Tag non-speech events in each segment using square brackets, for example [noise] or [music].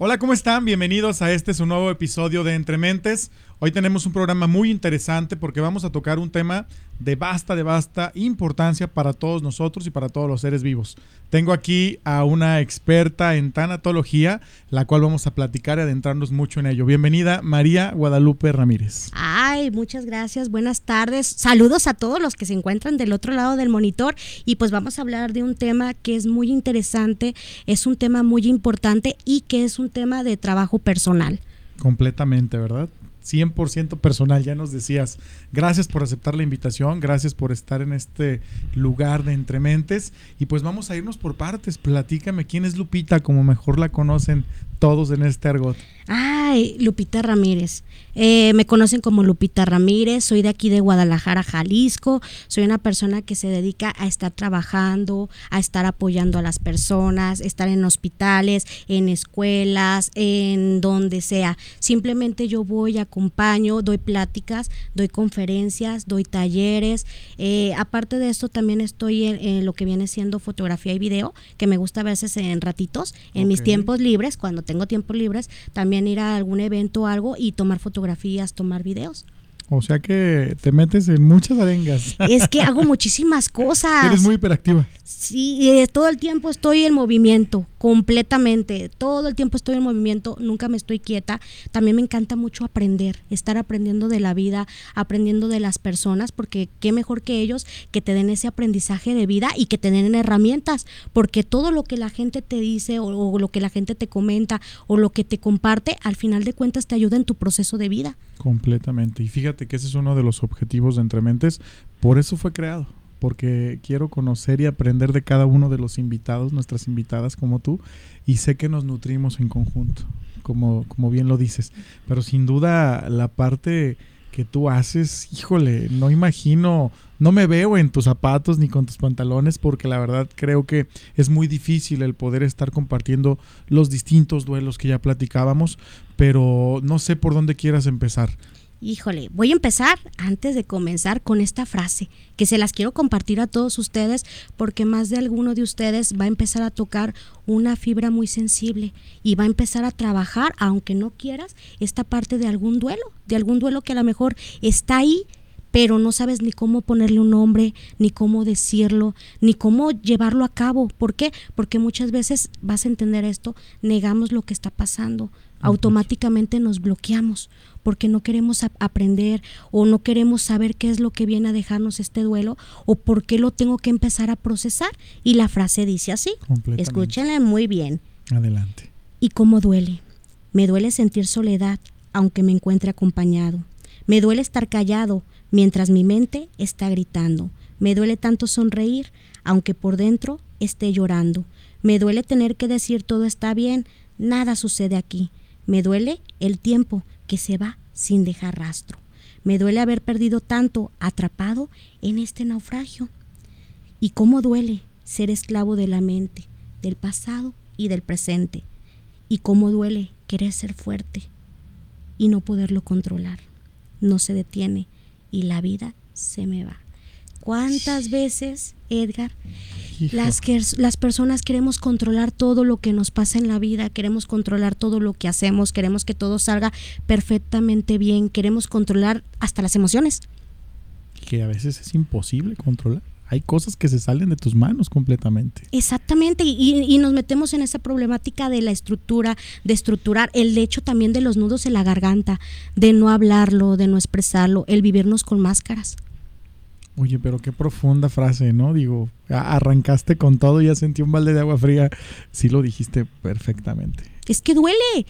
Hola, ¿cómo están? Bienvenidos a este su nuevo episodio de Entre Mentes. Hoy tenemos un programa muy interesante porque vamos a tocar un tema de vasta, de vasta importancia para todos nosotros y para todos los seres vivos. Tengo aquí a una experta en tanatología, la cual vamos a platicar y adentrarnos mucho en ello. Bienvenida, María Guadalupe Ramírez. Ay, muchas gracias, buenas tardes. Saludos a todos los que se encuentran del otro lado del monitor y pues vamos a hablar de un tema que es muy interesante, es un tema muy importante y que es un tema de trabajo personal. Completamente, ¿verdad? 100% personal, ya nos decías. Gracias por aceptar la invitación, gracias por estar en este lugar de Entrementes. Y pues vamos a irnos por partes. Platícame quién es Lupita, como mejor la conocen todos en este argot. Ay, Lupita Ramírez. Eh, me conocen como Lupita Ramírez, soy de aquí de Guadalajara, Jalisco. Soy una persona que se dedica a estar trabajando, a estar apoyando a las personas, estar en hospitales, en escuelas, en donde sea. Simplemente yo voy, acompaño, doy pláticas, doy conferencias, doy talleres. Eh, aparte de esto, también estoy en, lo que viene siendo fotografía y video, que me gusta a veces en ratitos, en mis tiempos libres, cuando tengo tiempos libres, también ir a algún evento o algo y tomar fotografías, tomar videos. O sea que te metes en muchas arengas. Es que hago [laughs] muchísimas cosas. Eres muy hiperactiva. Sí, eh, todo el tiempo estoy en movimiento, completamente. Todo el tiempo estoy en movimiento, nunca me estoy quieta. También me encanta mucho aprender, estar aprendiendo de la vida, aprendiendo de las personas, porque qué mejor que ellos que te den ese aprendizaje de vida y que te den herramientas, porque todo lo que la gente te dice o, lo que la gente te comenta o lo que te comparte, al final de cuentas te ayuda en tu proceso de vida. Completamente. Y fíjate que ese es uno de los objetivos de Entrementes. Por eso fue creado. Porque quiero conocer y aprender de cada uno de los invitados, nuestras invitadas como tú. Y sé que nos nutrimos en conjunto, como, como bien lo dices. Pero sin duda la parte que tú haces, híjole, no imagino, no me veo en tus zapatos ni con tus pantalones porque la verdad creo que es muy difícil el poder estar compartiendo los distintos duelos que ya platicábamos, pero no sé por dónde quieras empezar. Híjole, voy a empezar antes de comenzar con esta frase, que se las quiero compartir a todos ustedes porque más de alguno de ustedes va a empezar a tocar una fibra muy sensible y va a empezar a trabajar, aunque no quieras, esta parte de algún duelo, de algún duelo que a lo mejor está ahí, pero no sabes ni cómo ponerle un nombre, ni cómo decirlo, ni cómo llevarlo a cabo. ¿Por qué? Porque muchas veces vas a entender esto, negamos lo que está pasando, automáticamente nos bloqueamos porque no queremos aprender o no queremos saber qué es lo que viene a dejarnos este duelo o por qué lo tengo que empezar a procesar. Y la frase dice así, escúchenla muy bien. Adelante. ¿Y cómo duele? Me duele sentir soledad, aunque me encuentre acompañado. Me duele estar callado mientras mi mente está gritando. Me duele tanto sonreír, aunque por dentro esté llorando. Me duele tener que decir todo está bien, nada sucede aquí. Me duele el tiempo que se va sin dejar rastro. Me duele haber perdido tanto atrapado en este naufragio. Y cómo duele ser esclavo de la mente, del pasado y del presente. Y cómo duele querer ser fuerte y no poderlo controlar. No se detiene y la vida se me va. ¿Cuántas veces, Edgar, las, que, las personas queremos controlar todo lo que nos pasa en la vida, queremos controlar todo lo que hacemos, queremos que todo salga perfectamente bien, queremos controlar hasta las emociones. Que a veces es imposible controlar. Hay cosas que se salen de tus manos completamente. Exactamente, y, y, nos metemos en esa problemática de la estructura, de estructurar, el hecho también de los nudos en la garganta, de no hablarlo, de no expresarlo, el vivirnos con máscaras. Oye, pero qué profunda frase, ¿no? Digo, arrancaste con todo y ya sentí un balde de agua fría. Sí lo dijiste perfectamente. Es que duele.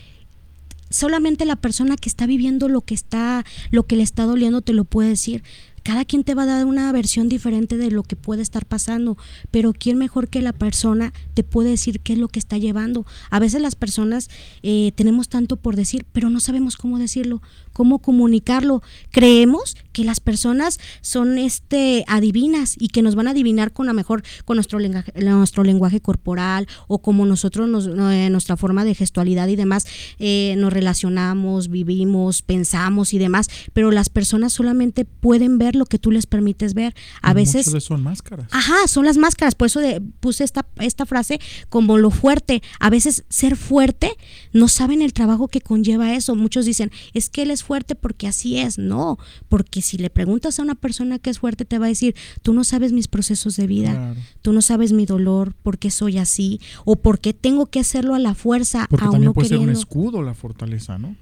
Solamente la persona que está viviendo lo que está, lo que le está doliendo te lo puede decir cada quien te va a dar una versión diferente de lo que puede estar pasando, pero ¿quién mejor que la persona te puede decir qué es lo que está llevando? A veces las personas eh, tenemos tanto por decir, pero no sabemos cómo decirlo, cómo comunicarlo. Creemos que las personas son este adivinas y que nos van a adivinar con la mejor con nuestro lenguaje, nuestro lenguaje corporal o como nosotros nos, eh, nuestra forma de gestualidad y demás eh, nos relacionamos, vivimos, pensamos y demás, pero las personas solamente pueden ver lo que tú les permites ver. A veces... Son máscaras. Ajá, son las máscaras. Por eso de, puse esta, esta frase como lo fuerte. A veces ser fuerte, no saben el trabajo que conlleva eso. Muchos dicen, es que él es fuerte porque así es. No, porque si le preguntas a una persona que es fuerte, te va a decir, tú no sabes mis procesos de vida, tú no sabes mi dolor, por qué soy así, o por qué tengo que hacerlo a la fuerza. Porque a también puede ser un escudo la fortaleza, ¿no?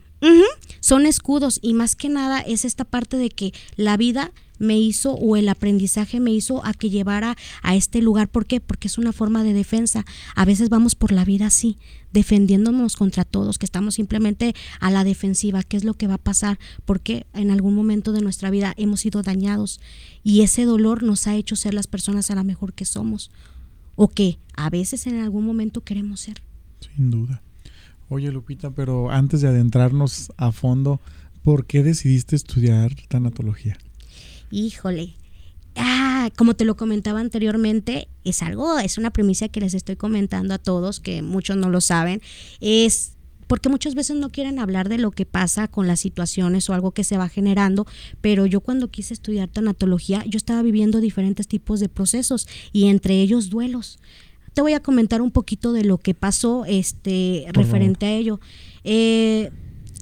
Son escudos y más que nada es esta parte de que la vida me hizo o el aprendizaje me hizo a que llevara a este lugar. ¿Por qué? Porque es una forma de defensa. A veces vamos por la vida así, defendiéndonos contra todos, que estamos simplemente a la defensiva. ¿Qué es lo que va a pasar? Porque en algún momento de nuestra vida hemos sido dañados y ese dolor nos ha hecho ser las personas a la mejor que somos o que a veces en algún momento queremos ser. Sin duda. Oye, Lupita, pero antes de adentrarnos a fondo, ¿por qué decidiste estudiar tanatología? Híjole. Ah, como te lo comentaba anteriormente, es algo, es una premisa que les estoy comentando a todos, que muchos no lo saben, es porque muchas veces no quieren hablar de lo que pasa con las situaciones o algo que se va generando, pero yo cuando quise estudiar tanatología, yo estaba viviendo diferentes tipos de procesos y entre ellos duelos te voy a comentar un poquito de lo que pasó este referente a ello. Eh,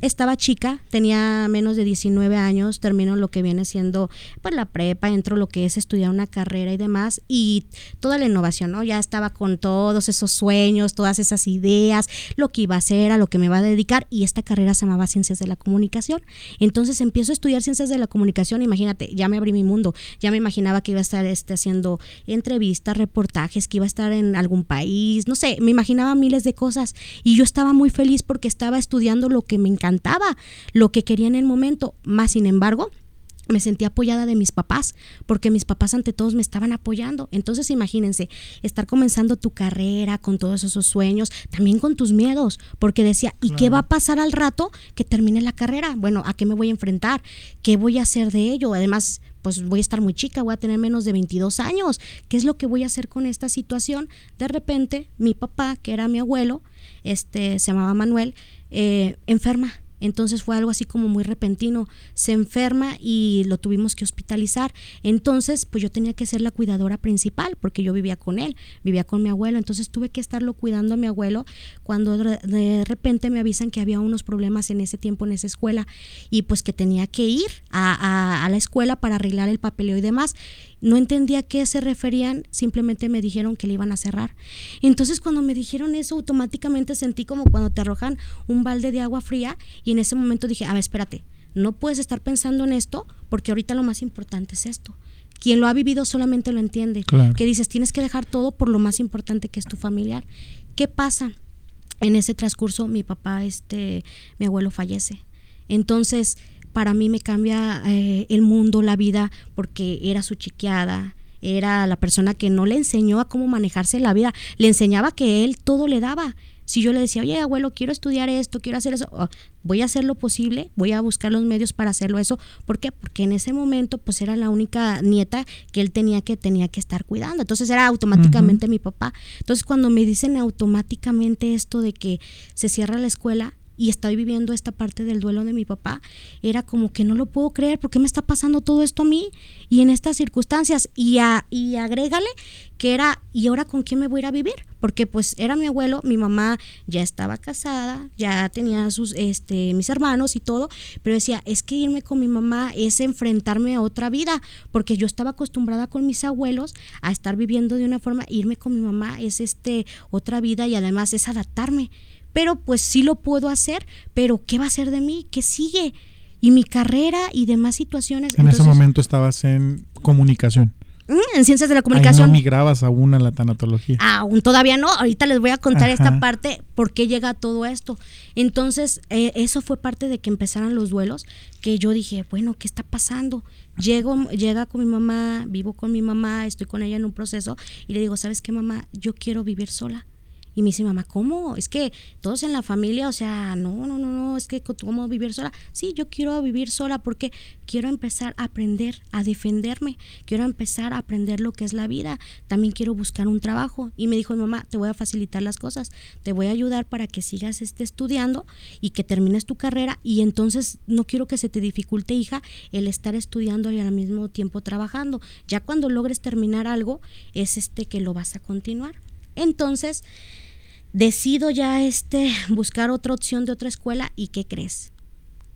estaba chica, tenía menos de 19 años, termino lo que viene siendo pues la prepa, entro lo que es estudiar una carrera y demás y toda la innovación, ¿no? Ya estaba con todos esos sueños, todas esas ideas, lo que iba a hacer, a lo que me va a dedicar y esta carrera se llamaba Ciencias de la Comunicación. Entonces empiezo a estudiar Ciencias de la Comunicación, imagínate, ya me abrí mi mundo, ya me imaginaba que iba a estar este, haciendo entrevistas, reportajes, que iba a estar en algún país, no sé, me imaginaba miles de cosas y yo estaba muy feliz porque estaba estudiando lo que me lo que quería en el momento. Más sin embargo, me sentí apoyada de mis papás, porque mis papás ante todos me estaban apoyando. Entonces imagínense, estar comenzando tu carrera con todos esos sueños, también con tus miedos, porque decía, ¿y qué va a pasar al rato que termine la carrera? Bueno, ¿a qué me voy a enfrentar? ¿Qué voy a hacer de ello? Además, pues voy a estar muy chica, voy a tener menos de 22 años. ¿Qué es lo que voy a hacer con esta situación? De repente, mi papá, que era mi abuelo, este, se llamaba Manuel, eh, enferma entonces fue algo así como muy repentino. Se enferma y lo tuvimos que hospitalizar. Entonces, pues yo tenía que ser la cuidadora principal porque yo vivía con él, vivía con mi abuelo. Entonces tuve que estarlo cuidando a mi abuelo cuando de repente me avisan que había unos problemas en ese tiempo en esa escuela y pues que tenía que ir a, a la escuela para arreglar el papeleo y demás. No entendía a qué se referían, simplemente me dijeron que le iban a cerrar. Entonces cuando me dijeron eso, automáticamente sentí como cuando te arrojan un balde de agua fría y en ese momento dije, a ver, espérate, no puedes estar pensando en esto porque ahorita lo más importante es esto. Quien lo ha vivido solamente lo entiende. Que dices, tienes que dejar todo por lo más importante que es tu familiar. ¿Qué pasa? En ese transcurso mi papá, este, mi abuelo fallece. Entonces, para mí me cambia eh, el mundo, la vida, porque era su chiqueada, era la persona que no le enseñó a cómo manejarse la vida, le enseñaba que él todo le daba. Si yo le decía, oye abuelo, quiero estudiar esto, quiero hacer eso, oh, voy a hacer lo posible, voy a buscar los medios para hacerlo eso. ¿Por qué? Porque en ese momento pues era la única nieta que él tenía que, tenía que estar cuidando. Entonces era automáticamente mi papá. Entonces cuando me dicen automáticamente esto de que se cierra la escuela, y estoy viviendo esta parte del duelo de mi papá, era como que no lo puedo creer, ¿por qué me está pasando todo esto a mí? Y en estas circunstancias, y, a, y agrégale que era, ¿y ahora con quién me voy a ir a vivir? Porque pues era mi abuelo, mi mamá ya estaba casada, ya tenía sus, este, mis hermanos y todo, pero decía, es que irme con mi mamá es enfrentarme a otra vida, porque yo estaba acostumbrada con mis abuelos a estar viviendo de una forma, irme con mi mamá es este, otra vida y además es adaptarme pero pues sí lo puedo hacer, pero ¿qué va a ser de mí? ¿Qué sigue? Y mi carrera y demás situaciones. En ese momento estabas en comunicación. Mm, en ciencias de la comunicación. Ahí no migrabas aún a la tanatología. Aún todavía no. Ahorita les voy a contar esta parte, por qué llega todo esto. Entonces, eh, eso fue parte de que empezaran los duelos, que yo dije, bueno, ¿qué está pasando? Llego, llega con mi mamá, vivo con mi mamá, estoy con ella en un proceso y le digo, ¿sabes qué, mamá? Yo quiero vivir sola Y me dice mamá, ¿cómo? Es que todos en la familia, o sea, no, no, no, no, es que ¿cómo vivir sola? Sí, yo quiero vivir sola porque quiero empezar a aprender a defenderme, quiero empezar a aprender lo que es la vida, también quiero buscar un trabajo. Y me dijo, mamá, te voy a facilitar las cosas, te voy a ayudar para que sigas este, estudiando y que termines tu carrera y entonces no quiero que se te dificulte, hija, el estar estudiando y al mismo tiempo trabajando. Ya cuando logres terminar algo, es este que lo vas a continuar. Entonces, decido ya este buscar otra opción de otra escuela y ¿qué crees?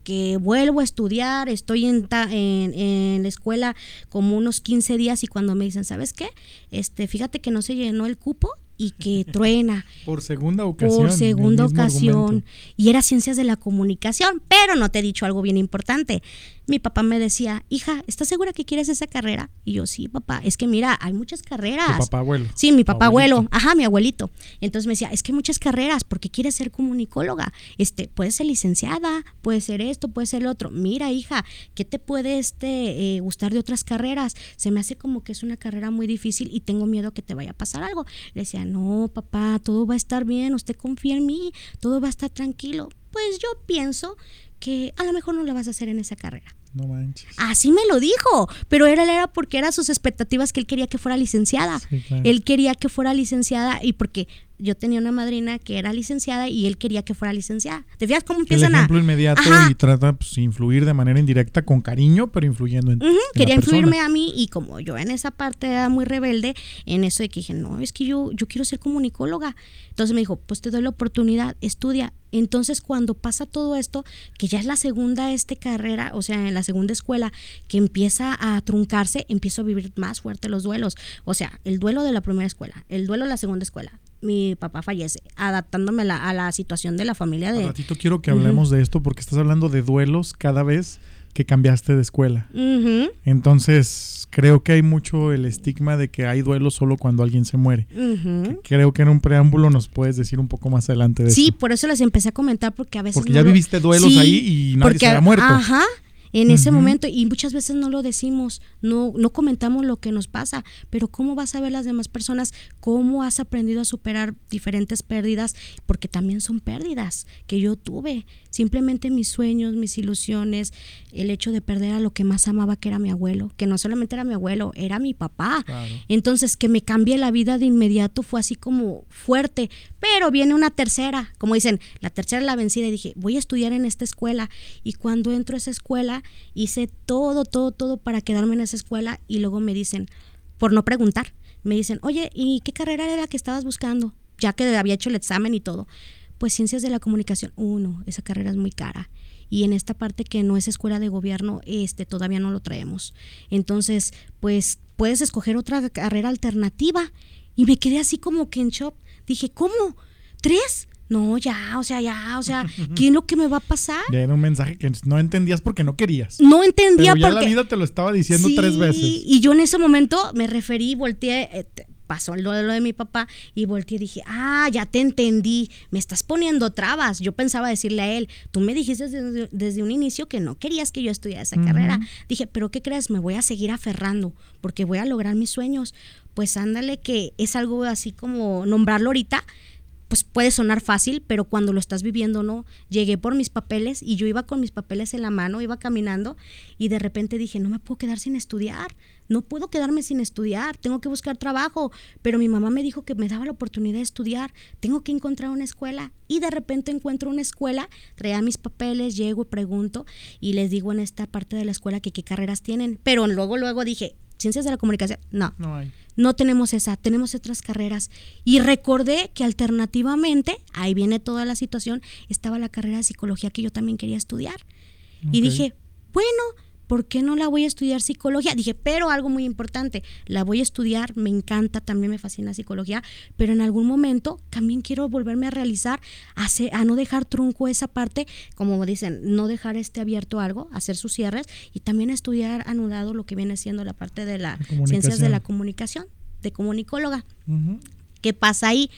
Que vuelvo a estudiar, estoy en, en, en, la escuela como unos 15 días y cuando me dicen, ¿sabes qué? Este, fíjate que no se llenó el cupo y que [laughs] truena. Por segunda ocasión. Por segunda ocasión. Y era ciencias de la comunicación, pero no te he dicho algo bien importante mi papá me decía, hija, ¿estás segura que quieres esa carrera? Y yo, sí, papá, es que mira, hay muchas carreras. ¿Tu papá abuelo? Sí, mi papá abuelo, ajá, mi abuelito. Entonces me decía, es que hay muchas carreras, porque quieres ser comunicóloga. Este, puedes ser licenciada, puede ser esto, puede ser lo otro. Mira, hija, ¿qué te puede este, eh, gustar de otras carreras? Se me hace como que es una carrera muy difícil y tengo miedo que te vaya a pasar algo. Le decía, no, papá, todo va a estar bien, usted confía en mí, todo va a estar tranquilo. Pues yo pienso que a lo mejor no lo vas a hacer en esa carrera. No manches. Así me lo dijo, pero era, era porque eran sus expectativas que él quería que fuera licenciada. Él quería que fuera licenciada y porque yo tenía una madrina que era licenciada y él quería que fuera licenciada. ¿Te fijas cómo empiezan a...? El ejemplo inmediato y trata pues, influir de manera indirecta con cariño, pero influyendo en, Quería influirme a mí y como yo en esa parte era muy rebelde, en eso de que dije, no, es que yo, yo quiero ser comunicóloga. Entonces me dijo, pues te doy la oportunidad, estudia. Entonces cuando pasa todo esto, que ya es la segunda este carrera, o sea, en la segunda escuela, que empieza a truncarse, empiezo a vivir más fuerte los duelos. O sea, el duelo de la primera escuela, el duelo de la segunda escuela, mi papá fallece, adaptándome a la situación de la familia de... Un ratito quiero que hablemos de esto porque estás hablando de duelos cada vez que cambiaste de escuela. Entonces, creo que hay mucho el estigma de que hay duelos solo cuando alguien se muere. Creo que en un preámbulo nos puedes decir un poco más adelante de sí, eso. Sí, por eso les empecé a comentar porque a veces... Porque ya viviste duelos ahí y nadie se ha muerto. Ajá en ese momento y muchas veces no lo decimos, no, no comentamos lo que nos pasa, pero ¿cómo vas a ver las demás personas? ¿Cómo has aprendido a superar diferentes pérdidas? Porque también son pérdidas que yo tuve. Simplemente mis sueños, mis ilusiones, el hecho de perder a lo que más amaba, que era mi abuelo, que no solamente era mi abuelo, era mi papá. Entonces, que me cambie la vida de inmediato fue así como fuerte, pero viene una tercera, como dicen, la tercera la vencida y dije, voy a estudiar en esta escuela. Y cuando entro a esa escuela, hice todo, todo, todo para quedarme en esa escuela y luego me dicen, por no preguntar, me dicen, oye, ¿y qué carrera era la que estabas buscando? Ya que había hecho el examen y todo. Pues ciencias de la comunicación, uno, esa carrera es muy cara. Y en esta parte que no es escuela de gobierno, este todavía no lo traemos. Entonces, pues puedes escoger otra carrera alternativa. Y me quedé así como que en shock. Dije, ¿cómo? ¿Tres? No, ya, o sea, ya, o sea, [laughs] ¿qué es lo que me va a pasar? Ya era un mensaje que no entendías porque no querías. No entendía Pero ya la vida te lo estaba diciendo tres veces. Y yo en ese momento me referí, volteé, eh, pasó lo de, lo de mi papá y volteé y dije, ah, ya te entendí, me estás poniendo trabas. Yo pensaba decirle a él, tú me dijiste desde, un inicio que no querías que yo estudiara esa carrera. Dije, pero ¿qué crees? Me voy a seguir aferrando porque voy a lograr mis sueños. Pues ándale que es algo así como nombrarlo ahorita pues puede sonar fácil, pero cuando lo estás viviendo no. Llegué por mis papeles y yo iba con mis papeles en la mano, iba caminando y de repente dije, no me puedo quedar sin estudiar, no puedo quedarme sin estudiar, tengo que buscar trabajo, pero mi mamá me dijo que me daba la oportunidad de estudiar, tengo que encontrar una escuela. Y de repente encuentro una escuela, traía mis papeles, llego y pregunto y les digo en esta parte de la escuela que qué carreras tienen, pero luego luego dije, ciencias de la comunicación, no. No hay no tenemos esa, tenemos otras carreras. Y recordé que alternativamente, ahí viene toda la situación, estaba la carrera de psicología que yo también quería estudiar. Y dije, bueno, ¿por qué no la voy a estudiar psicología? Dije, pero algo muy importante, la voy a estudiar, me encanta, también me fascina psicología, pero en algún momento también quiero volverme a realizar, a, a no dejar trunco esa parte, como dicen, no dejar este abierto algo, hacer sus cierres y también estudiar anudado lo que viene siendo la parte de las ciencias de la comunicación, de comunicóloga. ¿Qué pasa ahí?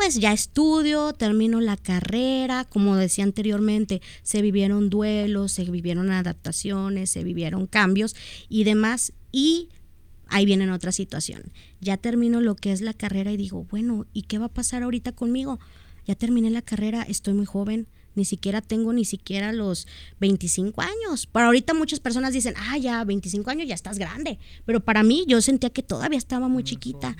Pues ya estudio, termino la carrera, como decía anteriormente, se vivieron duelos, se vivieron adaptaciones, se vivieron cambios y demás. Y ahí viene otra situación. Ya termino lo que es la carrera y digo, bueno, ¿y qué va a pasar ahorita conmigo? Ya terminé la carrera, estoy muy joven, ni siquiera tengo ni siquiera los 25 años. Para ahorita muchas personas dicen, ah, ya 25 años ya estás grande, pero para mí yo sentía que todavía estaba muy chiquita.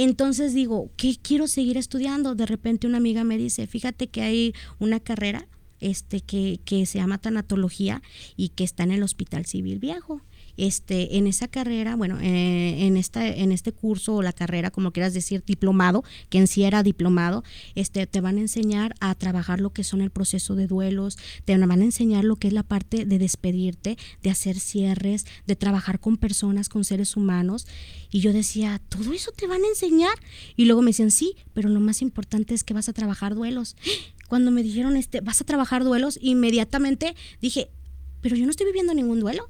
Entonces digo, ¿qué quiero seguir estudiando? De repente una amiga me dice, fíjate que hay una carrera este, que, que se llama tanatología y que está en el Hospital Civil Viejo este, en esa carrera, bueno, eh, en, esta, en este curso o la carrera, como quieras decir, diplomado, que en sí era diplomado, este, te van a enseñar a trabajar lo que son el proceso de duelos, te van a enseñar lo que es la parte de despedirte, de hacer cierres, de trabajar con personas, con seres humanos. Y yo decía, ¿todo eso te van a enseñar? Y luego me decían, sí, pero lo más importante es que vas a trabajar duelos. Cuando me dijeron, este, vas a trabajar duelos, inmediatamente dije, pero yo no estoy viviendo ningún duelo.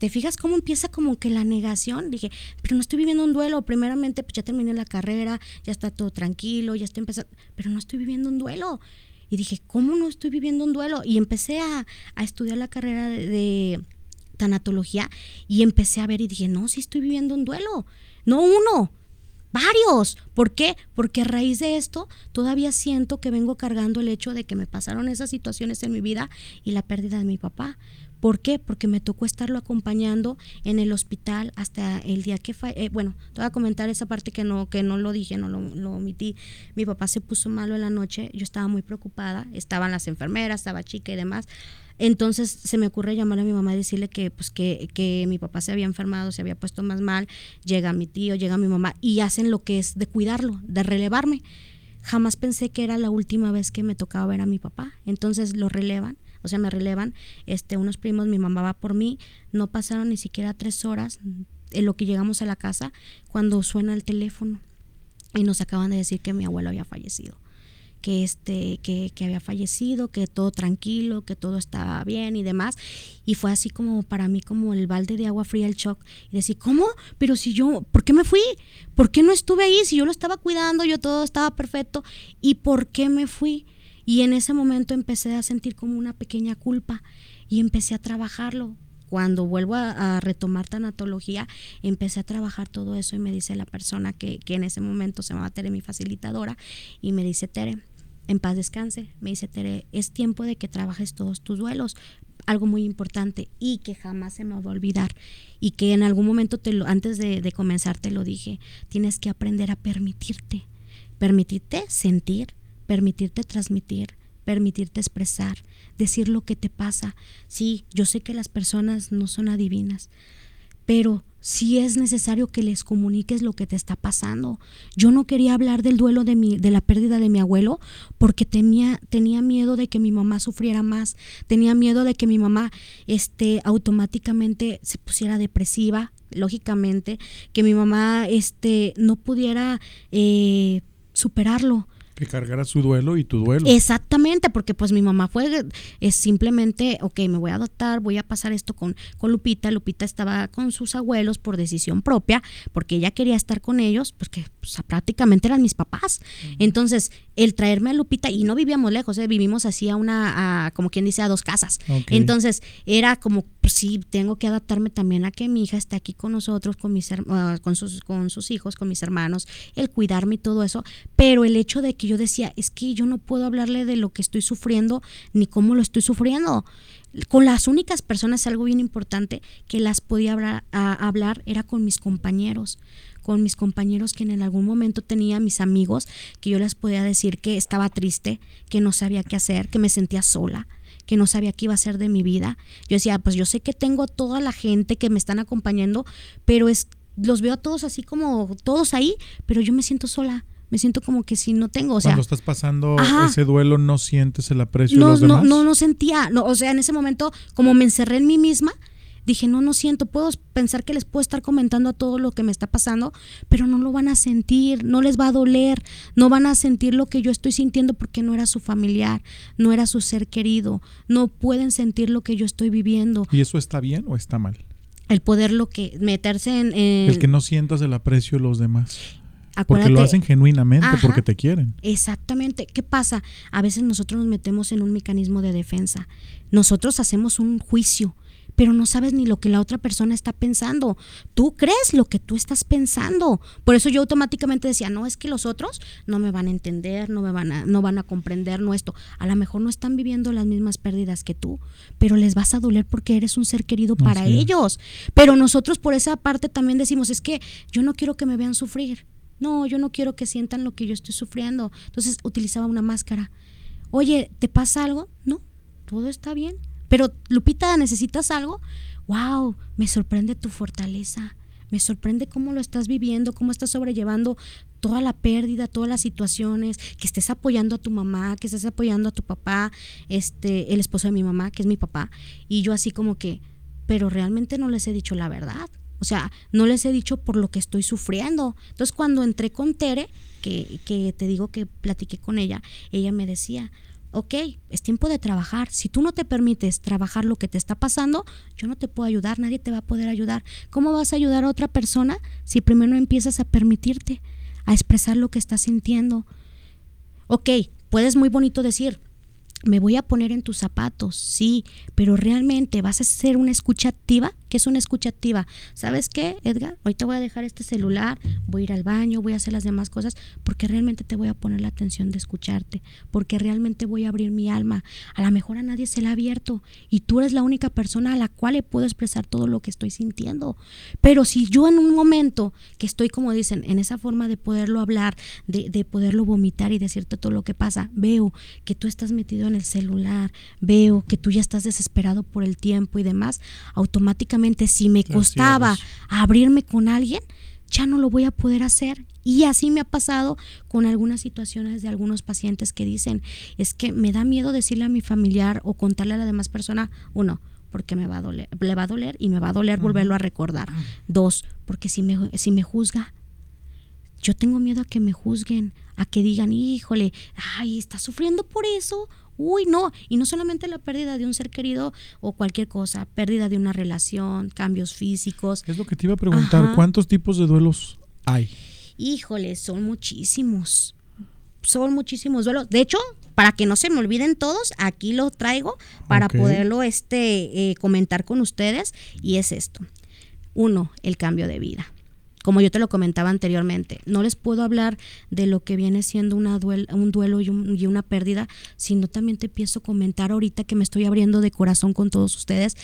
¿Te fijas cómo empieza como que la negación? Dije, pero no estoy viviendo un duelo. Primeramente, pues ya terminé la carrera, ya está todo tranquilo, ya está empezando, pero no estoy viviendo un duelo. Y dije, ¿cómo no estoy viviendo un duelo? Y empecé a, estudiar la carrera de, tanatología y empecé a ver y dije, no, sí estoy viviendo un duelo. No uno, varios. ¿Por qué? Porque a raíz de esto todavía siento que vengo cargando el hecho de que me pasaron esas situaciones en mi vida y la pérdida de mi papá. ¿Por qué? Porque me tocó estarlo acompañando en el hospital hasta el día que fue. Eh, bueno, te voy a comentar esa parte que no, que no lo dije, no lo, lo, omití. Mi papá se puso malo en la noche, yo estaba muy preocupada, estaban las enfermeras, estaba chica y demás. Entonces se me ocurre llamar a mi mamá y decirle que, pues, que, que mi papá se había enfermado, se había puesto más mal. Llega mi tío, llega mi mamá y hacen lo que es de cuidarlo, de relevarme. Jamás pensé que era la última vez que me tocaba ver a mi papá. Entonces lo relevan o sea, me relevan, este, unos primos, mi mamá va por mí, no pasaron ni siquiera tres horas en lo que llegamos a la casa cuando suena el teléfono y nos acaban de decir que mi abuelo había fallecido que este que, que, había fallecido que todo tranquilo que todo estaba bien y demás y fue así como para mí como el balde de agua fría el shock y decir cómo pero si yo por qué me fui por qué no estuve ahí si yo lo estaba cuidando yo todo estaba perfecto y por qué me fui y en ese momento empecé a sentir como una pequeña culpa y empecé a trabajarlo. Cuando vuelvo a, retomar tanatología, empecé a trabajar todo eso y me dice la persona que, que en ese momento se llamaba Tere, mi facilitadora, y me dice, Tere, en paz descanse, me dice Tere, es tiempo de que trabajes todos tus duelos, algo muy importante y que jamás se me va a olvidar y que en algún momento antes de, de comenzar te lo dije, tienes que aprender a permitirte, permitirte sentir, permitirte transmitir, permitirte expresar, decir lo que te pasa. Sí, yo sé que las personas no son adivinas, pero sí es necesario que les comuniques lo que te está pasando. Yo no quería hablar del duelo de, mi, de la pérdida de mi abuelo porque temía, tenía miedo de que mi mamá sufriera más, tenía miedo de que mi mamá este, automáticamente se pusiera depresiva, lógicamente, que mi mamá este, no pudiera eh, superarlo que cargara su duelo y tu duelo. Exactamente, porque pues mi mamá fue es simplemente, ok, me voy a adoptar, voy a pasar esto con, con Lupita. Lupita estaba con sus abuelos por decisión propia, porque ella quería estar con ellos, porque pues, prácticamente eran mis papás. Entonces, el traerme a Lupita, y no vivíamos lejos, ¿eh? vivimos así a una, a, como quien dice, a dos casas. Entonces, era como, pues sí, tengo que adaptarme también a que mi hija esté aquí con nosotros, con, mis, uh, con, sus, con sus hijos, con mis hermanos, el cuidarme y todo eso. Pero el hecho de que yo decía, es que yo no puedo hablarle de lo que estoy sufriendo ni cómo lo estoy sufriendo. Con las únicas personas, algo bien importante, que las podía hablar, hablar era con mis compañeros con mis compañeros que en algún momento tenía mis amigos que yo les podía decir que estaba triste, que no sabía qué hacer, que me sentía sola, que no sabía qué iba a hacer de mi vida. Yo decía, pues yo sé que tengo toda la gente que me están acompañando, pero es los veo a todos así como todos ahí, pero yo me siento sola me siento como que si no tengo, o sea, cuando estás pasando ese duelo no sientes el aprecio no, de los demás. No, no, no sentía, no, o sea, en ese momento como me encerré en mí misma, dije, no, no siento, puedo pensar que les puedo estar comentando a todo lo que me está pasando, pero no lo van a sentir, no les va a doler, no van a sentir lo que yo estoy sintiendo porque no era su familiar, no era su ser querido, no pueden sentir lo que yo estoy viviendo. ¿Y eso está bien o está mal? El poder lo que meterse en, El que no sientas el aprecio de los demás porque lo hacen genuinamente, porque te quieren. Exactamente. ¿Qué pasa? A veces nosotros nos metemos en un mecanismo de defensa. Nosotros hacemos un juicio, pero no sabes ni lo que la otra persona está pensando. Tú crees lo que tú estás pensando. Por eso yo automáticamente decía, no, es que los otros no me van a entender, no me van a, no van a comprender no esto. A lo mejor no están viviendo las mismas pérdidas que tú, pero les vas a doler porque eres un ser querido para ellos. Pero nosotros por esa parte también decimos, es que yo no quiero que me vean sufrir. No, yo no quiero que sientan lo que yo estoy sufriendo. Entonces utilizaba una máscara. Oye, ¿te pasa algo? No, todo está bien pero Lupita, ¿necesitas algo? ¡Wow! Me sorprende tu fortaleza. Me sorprende cómo lo estás viviendo, cómo estás sobrellevando toda la pérdida, todas las situaciones, que estés apoyando a tu mamá, que estés apoyando a tu papá, este, el esposo de mi mamá, que es mi papá. Y yo así como que, pero realmente no les he dicho la verdad. O sea, no les he dicho por lo que estoy sufriendo. Entonces, cuando entré con Tere, que, que te digo que platiqué con ella, ella me decía, ok, es tiempo de trabajar. Si tú no te permites trabajar lo que te está pasando, yo no te puedo ayudar, nadie te va a poder ayudar. ¿Cómo vas a ayudar a otra persona si primero empiezas a permitirte, a expresar lo que estás sintiendo? Ok, puedes muy bonito decir, me voy a poner en tus zapatos, sí, pero realmente vas a ser una escucha activa. ¿Qué es una escucha activa? ¿Sabes qué, Edgar? Ahorita voy a dejar este celular, voy a ir al baño, voy a hacer las demás cosas, porque realmente te voy a poner la atención de escucharte, porque realmente voy a abrir mi alma. A lo mejor a nadie se la ha abierto y tú eres la única persona a la cual le puedo expresar todo lo que estoy sintiendo. Pero si yo en un momento que estoy, como dicen, en esa forma de poderlo hablar, de, de poderlo vomitar y decirte todo lo que pasa, veo que tú estás metido en el celular, veo que tú ya estás desesperado por el tiempo y demás, automáticamente si me costaba abrirme con alguien, ya no lo voy a poder hacer. Y así me ha pasado con algunas situaciones de algunos pacientes que dicen, es que me da miedo decirle a mi familiar o contarle a la demás persona, uno, porque me va a doler, le va a doler y me va a doler volverlo a recordar. Dos, porque si me, si me juzga, yo tengo miedo a que me juzguen, a que digan, híjole, ay, está sufriendo por eso, Uy, no, y no solamente la pérdida de un ser querido o cualquier cosa, pérdida de una relación, cambios físicos. Es lo que te iba a preguntar, ¿cuántos tipos de duelos hay? Híjole, son muchísimos. Son muchísimos duelos. De hecho, para que no se me olviden todos, aquí lo traigo para poderlo este, eh, comentar con ustedes y es esto. Uno, el cambio de vida como yo te lo comentaba anteriormente, no les puedo hablar de lo que viene siendo una un duelo y, y, una pérdida, sino también te a comentar ahorita que me estoy abriendo de corazón con todos ustedes.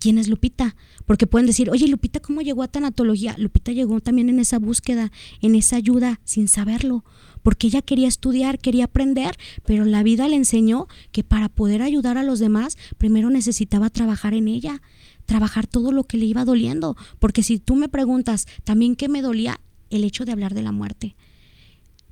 ¿Quién es Lupita? Porque pueden decir, oye, Lupita, ¿cómo llegó a tanatología? Lupita llegó también en esa búsqueda, en esa ayuda, sin saberlo, porque ella quería estudiar, quería aprender, pero la vida le enseñó que para poder ayudar a los demás, primero necesitaba trabajar en ella trabajar todo lo que le iba doliendo. Porque si tú me preguntas también qué me dolía, el hecho de hablar de la muerte.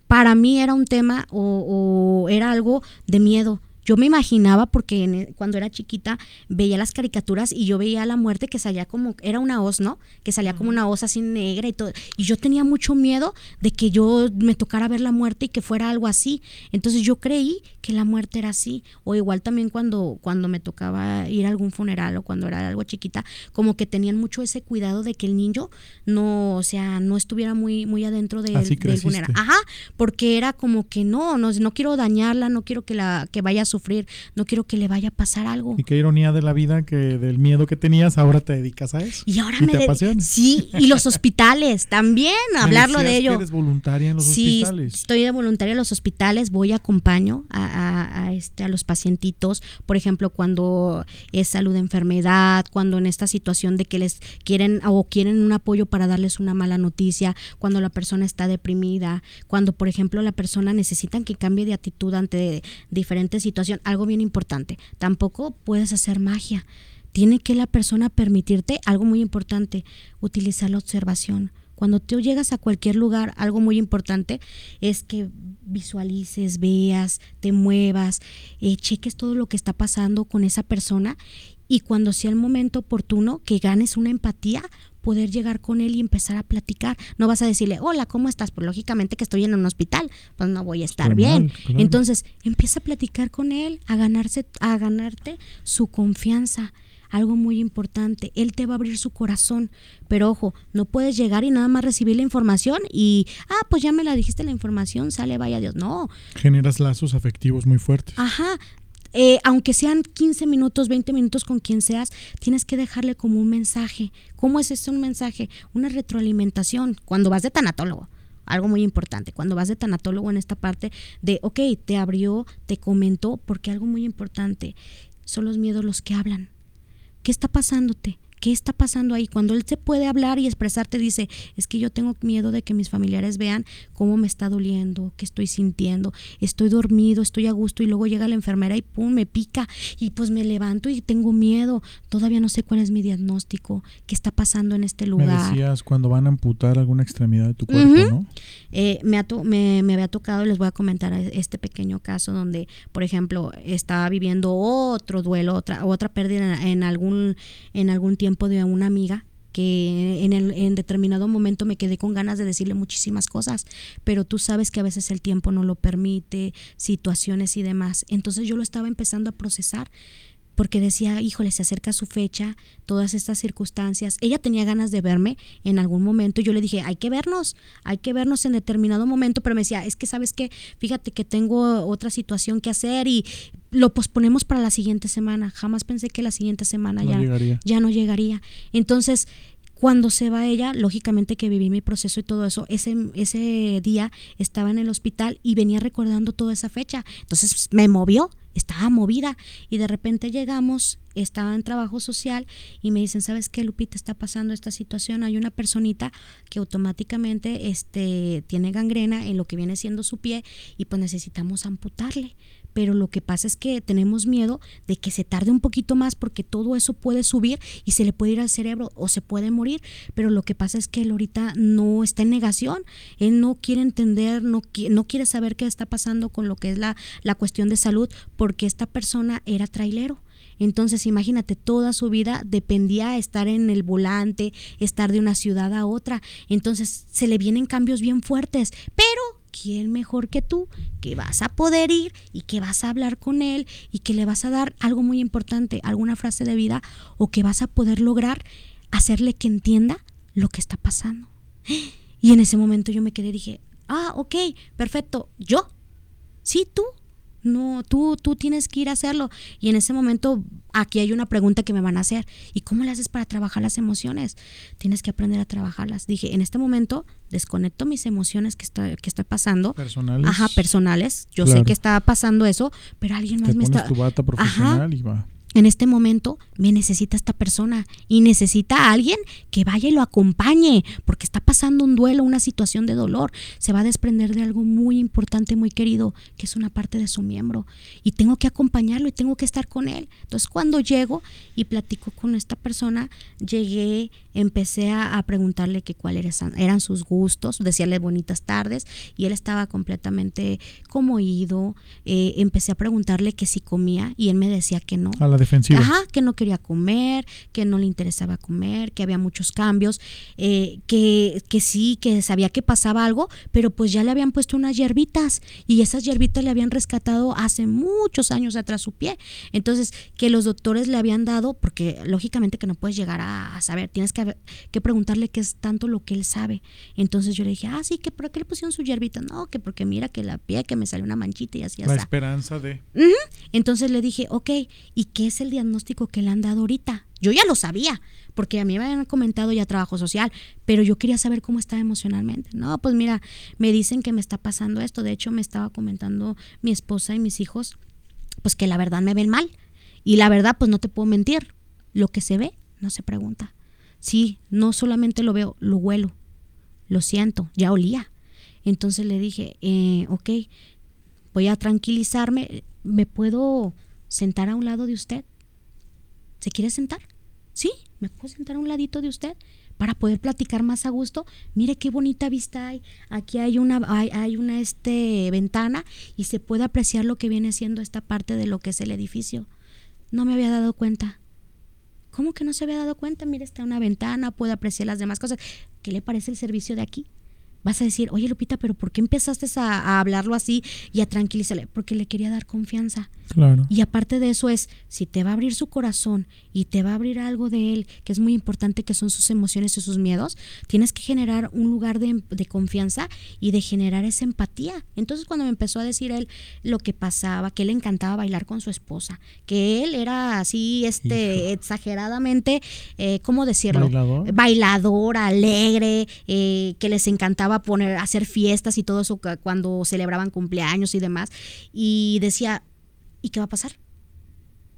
Para mí era un tema o, o era algo de miedo yo me imaginaba, porque e, cuando era chiquita veía las caricaturas y yo veía la muerte que salía como, era una hoz, ¿no? Que salía como una hoz así negra y todo. Y yo tenía mucho miedo de que yo me tocara ver la muerte y que fuera algo así. Entonces yo creí que la muerte era así. O igual también cuando, cuando me tocaba ir a algún funeral o cuando era algo chiquita, como que tenían mucho ese cuidado de que el niño no, o sea, no estuviera muy, muy adentro de, del funeral. Ajá, porque era como que no, no, no quiero dañarla, no quiero que la, que vaya a sufrir, no quiero que le vaya a pasar algo. Y qué ironía de la vida que del miedo que tenías ahora te dedicas a eso. Y ahora me te Sí, y los [laughs] hospitales también, hablarlo de ello. eres voluntaria en los sí, estoy de voluntaria en los hospitales, voy acompaño a, a, este a los pacientitos, por ejemplo, cuando es salud de enfermedad, cuando en esta situación de que les quieren o quieren un apoyo para darles una mala noticia, cuando la persona está deprimida, cuando por ejemplo la persona necesitan que cambie de actitud ante diferentes situaciones algo bien importante, tampoco puedes hacer magia. Tiene que la persona permitirte algo muy importante, utilizar la observación. Cuando tú llegas a cualquier lugar, algo muy importante es que visualices, veas, te muevas, eh, cheques todo lo que está pasando con esa persona y cuando sea el momento oportuno que ganes una empatía, poder llegar con él y empezar a platicar. No vas a decirle, hola, ¿cómo estás? Pues lógicamente que estoy en un hospital, pues no voy a estar bien. Entonces, empieza a platicar con él, a ganarse, a ganarte su confianza. Algo muy importante, él te va a abrir su corazón, pero ojo, no puedes llegar y nada más recibir la información y, ah, pues ya me la dijiste la información, sale, vaya Dios. No. Generas lazos afectivos muy fuertes. Ajá, eh, aunque sean 15 minutos, 20 minutos con quien seas, tienes que dejarle como un mensaje. ¿Cómo es esto un mensaje? Una retroalimentación cuando vas de tanatólogo algo muy importante. Cuando vas de tanatólogo en esta parte de, ok, te abrió, te comentó, porque algo muy importante, son los miedos los que hablan. ¿Qué está pasándote? ¿Qué está pasando ahí? Cuando él se puede hablar y expresarte, dice, es que yo tengo miedo de que mis familiares vean cómo me está doliendo, qué estoy sintiendo, estoy dormido, estoy a gusto y luego llega la enfermera y pum, me pica y pues me levanto y tengo miedo. Todavía no sé cuál es mi diagnóstico, qué está pasando en este lugar. Me decías cuando van a amputar alguna extremidad de tu cuerpo, ¿no? Eh, me, me, me había tocado, les voy a comentar este pequeño caso donde, por ejemplo, estaba viviendo otro duelo, otra, otra pérdida en algún, en algún tiempo de una amiga que en, el, en determinado momento me quedé con ganas de decirle muchísimas cosas, pero tú sabes que a veces el tiempo no lo permite, situaciones y demás. Entonces yo lo estaba empezando a procesar porque decía, híjole, se acerca su fecha, todas estas circunstancias. Ella tenía ganas de verme en algún momento yo le dije, hay que vernos, hay que vernos en determinado momento, pero me decía, es que sabes que, fíjate que tengo otra situación que hacer y lo posponemos para la siguiente semana. Jamás pensé que la siguiente semana ya, ya no llegaría. Entonces, cuando se va ella, lógicamente que viví mi proceso y todo eso, ese, ese día estaba en el hospital y venía recordando toda esa fecha. Entonces me movió, estaba movida y de repente llegamos, estaba en trabajo social y me dicen, ¿sabes qué, Lupita, está pasando esta situación? Hay una personita que automáticamente este, tiene gangrena en lo que viene siendo su pie y pues necesitamos amputarle pero lo que pasa es que tenemos miedo de que se tarde un poquito más porque todo eso puede subir y se le puede ir al cerebro o se puede morir, pero lo que pasa es que él ahorita no está en negación, él no quiere entender, no, no quiere saber qué está pasando con lo que es la, la cuestión de salud porque esta persona era trailero. Entonces, imagínate, toda su vida dependía estar en el volante, estar de una ciudad a otra. Entonces, se le vienen cambios bien fuertes, pero ¿quién mejor que tú que vas a poder ir y que vas a hablar con él y que le vas a dar algo muy importante, alguna frase de vida o que vas a poder lograr hacerle que entienda lo que está pasando? Y en ese momento yo me quedé y dije, ah, ok, perfecto, yo, sí, tú, no, tú, tú tienes que ir a hacerlo. Y en ese momento, aquí hay una pregunta que me van a hacer. ¿Y cómo le haces para trabajar las emociones? Tienes que aprender a trabajarlas. Dije, en este momento, desconecto mis emociones que está, que está pasando. Personales. Ajá, personales. Yo sé que está pasando eso, pero alguien más me está. tu bata profesional y va en este momento me necesita esta persona y necesita a alguien que vaya y lo acompañe, porque está pasando un duelo, una situación de dolor. Se va a desprender de algo muy importante, muy querido, que es una parte de su miembro. Y tengo que acompañarlo y tengo que estar con él. Entonces cuando llego y platico con esta persona, llegué, empecé a, preguntarle que cuáles eran sus gustos, decirle bonitas tardes, y él estaba completamente como ido. Eh, empecé a preguntarle que si comía y él me decía que no. A la defensiva. Ajá, que no quería comer, que no le interesaba comer, que había muchos cambios, eh, que, que sí, que sabía que pasaba algo, pero pues ya le habían puesto unas hierbitas y esas hierbitas le habían rescatado hace muchos años atrás su pie. Entonces, que los doctores le habían dado, porque lógicamente que no puedes llegar a, saber, tienes que, que, preguntarle qué es tanto lo que él sabe. Entonces yo le dije, ah, sí, que por qué le pusieron su hierbita. No, que porque mira que la pie, que me salió una manchita y así. La esperanza de... Entonces le dije, ok, ¿y qué es el diagnóstico que le han dado ahorita? Yo ya lo sabía, porque a mí me habían comentado ya trabajo social, pero yo quería saber cómo estaba emocionalmente. No, pues mira, me dicen que me está pasando esto. De hecho, me estaba comentando mi esposa y mis hijos, pues que la verdad me ven mal. Y la verdad, pues no te puedo mentir. Lo que se ve, no se pregunta. Sí, no solamente lo veo, lo huelo, lo siento, ya olía. Entonces le dije, eh, ok, voy a tranquilizarme, ¿me puedo sentar a un lado de usted? ¿Se quiere sentar? Sí, me puedo sentar a un ladito de usted para poder platicar más a gusto. Mire qué bonita vista hay. Aquí hay una, hay, una este, ventana y se puede apreciar lo que viene siendo esta parte de lo que es el edificio. No me había dado cuenta. ¿Cómo que no se había dado cuenta? Mire, está una ventana, puede apreciar las demás cosas. ¿Qué le parece el servicio de aquí? vas a decir, oye Lupita, pero ¿por qué empezaste a, a hablarlo así y a tranquilizarle? Porque le quería dar confianza. Claro. Y aparte de eso es, si te va a abrir su corazón y te va a abrir algo de él, que es muy importante, que son sus emociones y sus miedos, tienes que generar un lugar de, de confianza y de generar esa empatía. Entonces cuando me empezó a decir él lo que pasaba, que él le encantaba bailar con su esposa, que él era así, este, exageradamente, eh, ¿cómo decirlo? Bailador. Bailador, alegre, eh, que les encantaba poner, hacer fiestas y todo eso cu- cuando celebraban cumpleaños y demás. Y decía, ¿y qué va a pasar?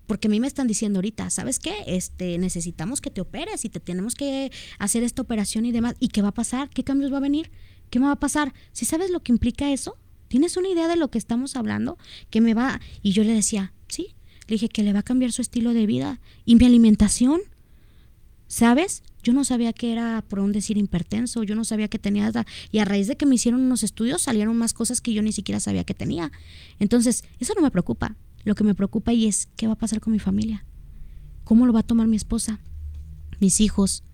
Porque a mí me están diciendo ahorita, ¿sabes qué? Este, necesitamos que te operes y te tenemos que hacer esta operación y demás. ¿Y qué va a pasar? ¿Qué cambios va a venir? ¿Qué me va a pasar? Si sabes lo que implica eso, ¿tienes una idea de lo que estamos hablando? Que me va. Y yo le decía, sí. Le dije que le va a cambiar su estilo de vida y mi alimentación. ¿Sabes? Yo no sabía que era, por un decir, hipertenso, yo no sabía que tenía... Y a raíz de que me hicieron unos estudios salieron más cosas que yo ni siquiera sabía que tenía. Entonces, eso no me preocupa. Lo que me preocupa y es qué va a pasar con mi familia. ¿Cómo lo va a tomar mi esposa? Mis hijos.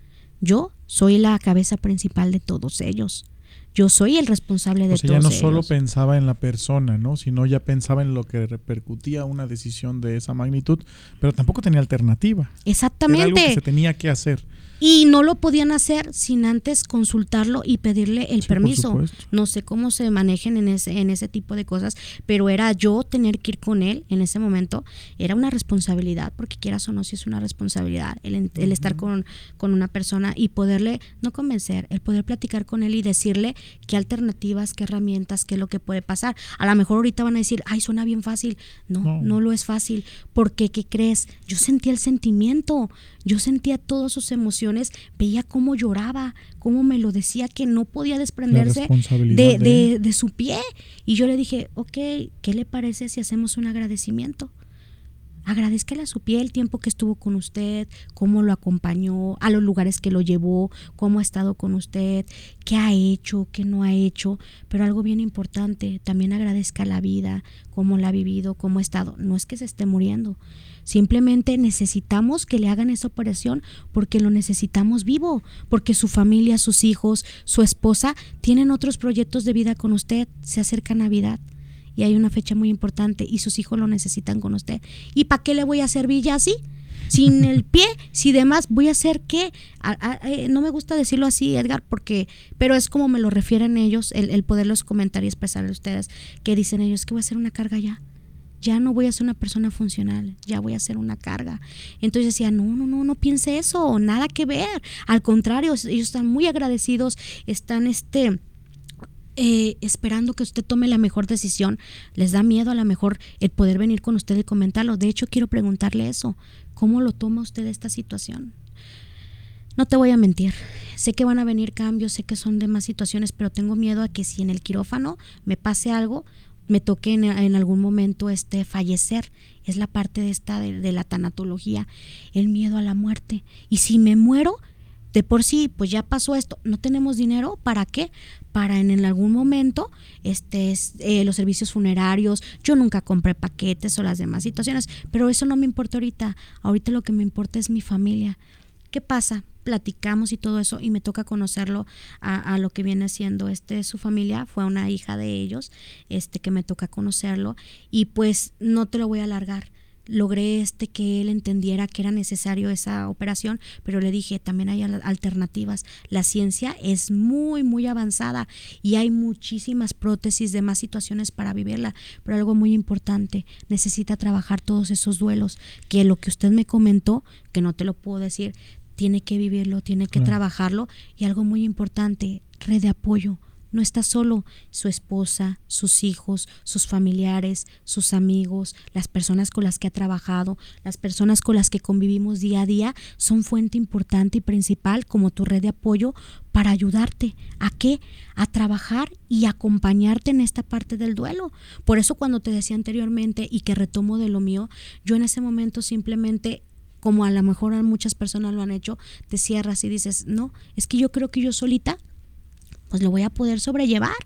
Yo soy la cabeza principal de todos ellos. Yo soy el responsable de O sea, todos ya no solo pensaba en la persona, ¿no? Sino ya pensaba en lo que repercutía una decisión de esa magnitud, pero tampoco tenía alternativa. Era algo que Exactamente. se tenía que hacer. Y no lo podían hacer sin antes consultarlo y pedirle el Sí, permiso. No sé cómo se manejen en ese, en ese tipo de cosas, pero era yo tener que ir con él en ese momento. Era una responsabilidad, porque quieras o no, si es una responsabilidad el, el estar con, con una persona y poderle, no convencer, el poder platicar con él y decirle qué alternativas, qué herramientas, qué es lo que puede pasar. A lo mejor ahorita van a decir, ay, suena bien fácil. No, No. no, lo es fácil. Porque, ¿qué crees? Yo sentía el sentimiento, yo sentía todas sus emociones, veía cómo lloraba, cómo me lo decía que no podía desprenderse de de- de su pie. Y yo le dije, ok, ¿qué le parece si hacemos un agradecimiento? Agradezcale a su pie el tiempo que estuvo con usted, cómo lo acompañó, a los lugares que lo llevó, cómo ha estado con usted, qué ha hecho, qué no ha hecho. Pero algo bien importante, también agradezca la vida, cómo la ha vivido, cómo ha estado. No es que se esté muriendo. Simplemente necesitamos que le hagan esa operación porque lo necesitamos vivo, porque su familia, sus hijos, su esposa tienen otros proyectos de vida con usted. Se acerca Navidad y hay una fecha muy importante y sus hijos lo necesitan con usted. ¿Y para qué le voy a servir ya así? Sin [laughs] el pie, si demás voy a hacer qué, A- a- eh, no me gusta decirlo así, Edgar, porque, pero es como me lo refieren ellos, el, el poderlos comentar y expresarle a ustedes, que dicen ellos que voy a hacer una carga ya, ya no voy a ser una persona funcional, ya voy a ser una carga. Entonces decía, no, no, no, no piense eso, nada que ver. Al contrario, ellos están muy agradecidos, están este eh, esperando que usted tome la mejor decisión. Les da miedo a lo mejor el poder venir con usted y comentarlo. De hecho, quiero preguntarle eso. ¿Cómo lo toma usted esta situación? No te voy a mentir. Sé que van a venir cambios, sé que son demás situaciones, pero tengo miedo a que si en el quirófano me pase algo, me toque en, algún momento este fallecer. Es la parte de esta de, la tanatología, el miedo a la muerte. Y si me muero, de por sí, pues ya pasó esto, no tenemos dinero, ¿para qué? Para en, algún momento este, es, eh, los servicios funerarios, yo nunca compré paquetes o las demás situaciones, pero eso no me importa ahorita, ahorita lo que me importa es mi familia. ¿Qué pasa? Platicamos y todo eso y me toca conocerlo a, lo que viene siendo este su familia, fue una hija de ellos, este que me toca conocerlo y pues no te lo voy a alargar logré este que él entendiera que era necesario esa operación, pero le dije, también hay al- alternativas. La ciencia es muy, muy avanzada y hay muchísimas prótesis de más situaciones para vivirla, pero algo muy importante, necesita trabajar todos esos duelos, que lo que usted me comentó, que no te lo puedo decir, tiene que vivirlo, tiene que Claro. trabajarlo y algo muy importante, red de apoyo. No está solo su esposa, sus hijos, sus familiares, sus amigos, las personas con las que ha trabajado, las personas con las que convivimos día a día, son fuente importante y principal como tu red de apoyo para ayudarte. ¿A qué? A trabajar y acompañarte en esta parte del duelo. Por eso cuando te decía anteriormente y que retomo de lo mío, yo en ese momento simplemente como a lo mejor a muchas personas lo han hecho, te cierras y dices, no, es que yo creo que yo solita pues lo voy a poder sobrellevar.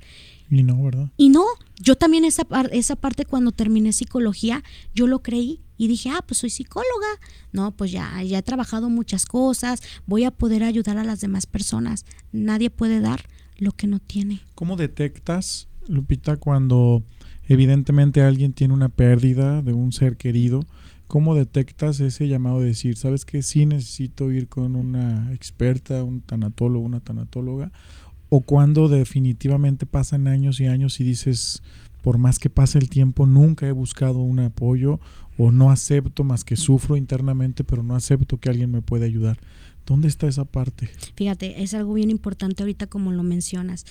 Y no, ¿verdad? Y no, yo también esa, esa parte cuando terminé psicología, yo lo creí y dije, ah, pues soy psicóloga. No, pues ya, ya he trabajado muchas cosas, voy a poder ayudar a las demás personas. Nadie puede dar lo que no tiene. ¿Cómo detectas, Lupita, cuando evidentemente alguien tiene una pérdida de un ser querido? ¿Cómo detectas ese llamado de decir, sabes que sí necesito ir con una experta, un tanatólogo, una tanatóloga? ¿O cuando definitivamente pasan años y años y dices, por más que pase el tiempo, nunca he buscado un apoyo o no acepto más que sufro internamente, pero no acepto que alguien me pueda ayudar? ¿Dónde está esa parte? Fíjate, es algo bien importante ahorita como lo mencionas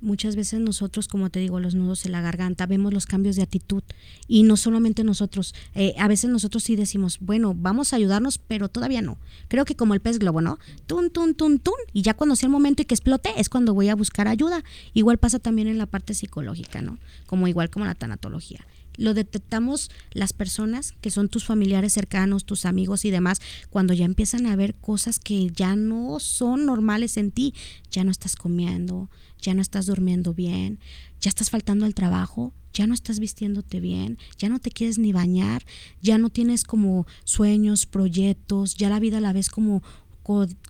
muchas veces nosotros, como te digo, los nudos en la garganta, vemos los cambios de actitud y no solamente nosotros, eh, a veces nosotros sí decimos, bueno, vamos a ayudarnos, pero todavía no. Creo que como el pez globo, ¿no? Tun, tun, tun, tun, y ya cuando sea el momento y que explote es cuando voy a buscar ayuda. Igual pasa también en la parte psicológica, ¿no? Como igual como la tanatología lo detectamos las personas que son tus familiares cercanos, tus amigos y demás, cuando ya empiezan a ver cosas que ya no son normales en ti, ya no estás comiendo, ya no estás durmiendo bien, ya estás faltando al trabajo, ya no estás vistiéndote bien, ya no te quieres ni bañar, ya no tienes como sueños, proyectos, ya la vida la ves como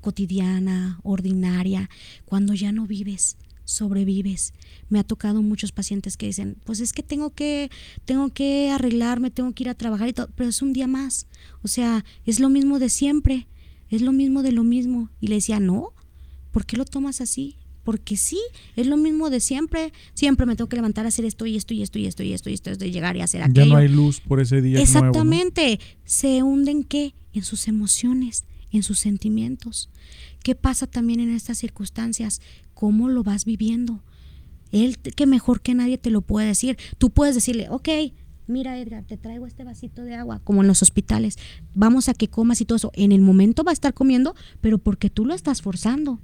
cotidiana, ordinaria, cuando ya no vives, sobrevives. Me ha tocado muchos pacientes que dicen, pues es que tengo que tengo que arreglarme, tengo que ir a trabajar y todo, pero es un día más. O sea, es lo mismo de siempre, es lo mismo de lo mismo. Y le decía, "No, ¿por qué lo tomas así? porque sí, es lo mismo de siempre. Siempre me tengo que levantar a hacer esto y esto y esto y esto y esto y esto, de llegar y hacer aquello. Ya no hay luz por ese día. Exactamente. ¿Se hunden qué? En sus emociones, en sus sentimientos. ¿Qué pasa también en estas circunstancias? ¿Cómo lo vas viviendo? Él que mejor que nadie te lo puede decir. Tú puedes decirle, ok, mira Edgar, te traigo este vasito de agua, como en los hospitales, vamos a que comas y todo eso. En el momento va a estar comiendo, pero porque tú lo estás forzando.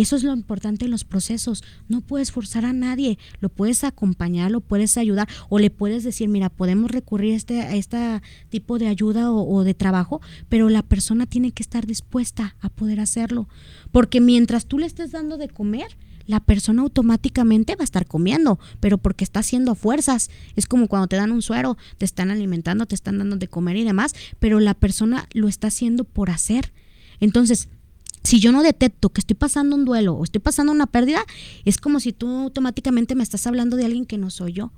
Eso es lo importante en los procesos. No puedes forzar a nadie, lo puedes acompañar, lo puedes ayudar o le puedes decir, mira, podemos recurrir a este, este tipo de ayuda o, o de trabajo, pero la persona tiene que estar dispuesta a poder hacerlo. Porque mientras tú le estés dando de comer, la persona automáticamente va a estar comiendo, pero porque está haciendo fuerzas. Es como cuando te dan un suero, te están alimentando, te están dando de comer y demás, pero la persona lo está haciendo por hacer. Entonces, si yo no detecto que estoy pasando un duelo o estoy pasando una pérdida, es como si tú automáticamente me estás hablando de alguien que no soy yo.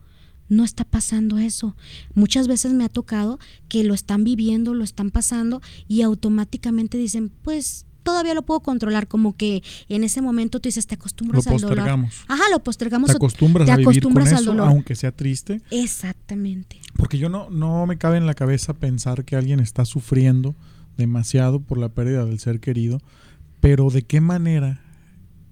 No está pasando eso. Muchas veces me ha tocado que lo están viviendo, lo están pasando y automáticamente dicen, pues todavía lo puedo controlar, como que en ese momento tú dices, te acostumbras al dolor. Ajá, lo postergamos. Te acostumbras, a vivir con eso, aunque sea triste. Exactamente. Porque yo no, no me cabe en la cabeza pensar que alguien está sufriendo demasiado por la pérdida del ser querido pero ¿de qué manera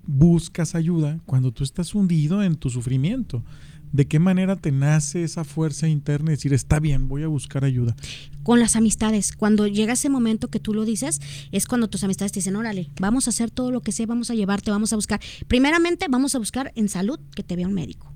buscas ayuda cuando tú estás hundido en tu sufrimiento? ¿De qué manera te nace esa fuerza interna de decir, está bien, voy a buscar ayuda? Con las amistades. Cuando llega ese momento que tú lo dices, es cuando tus amistades te dicen, órale, vamos a hacer todo lo que sea, vamos a llevarte, vamos a buscar. Primeramente, vamos a buscar en salud que te vea un médico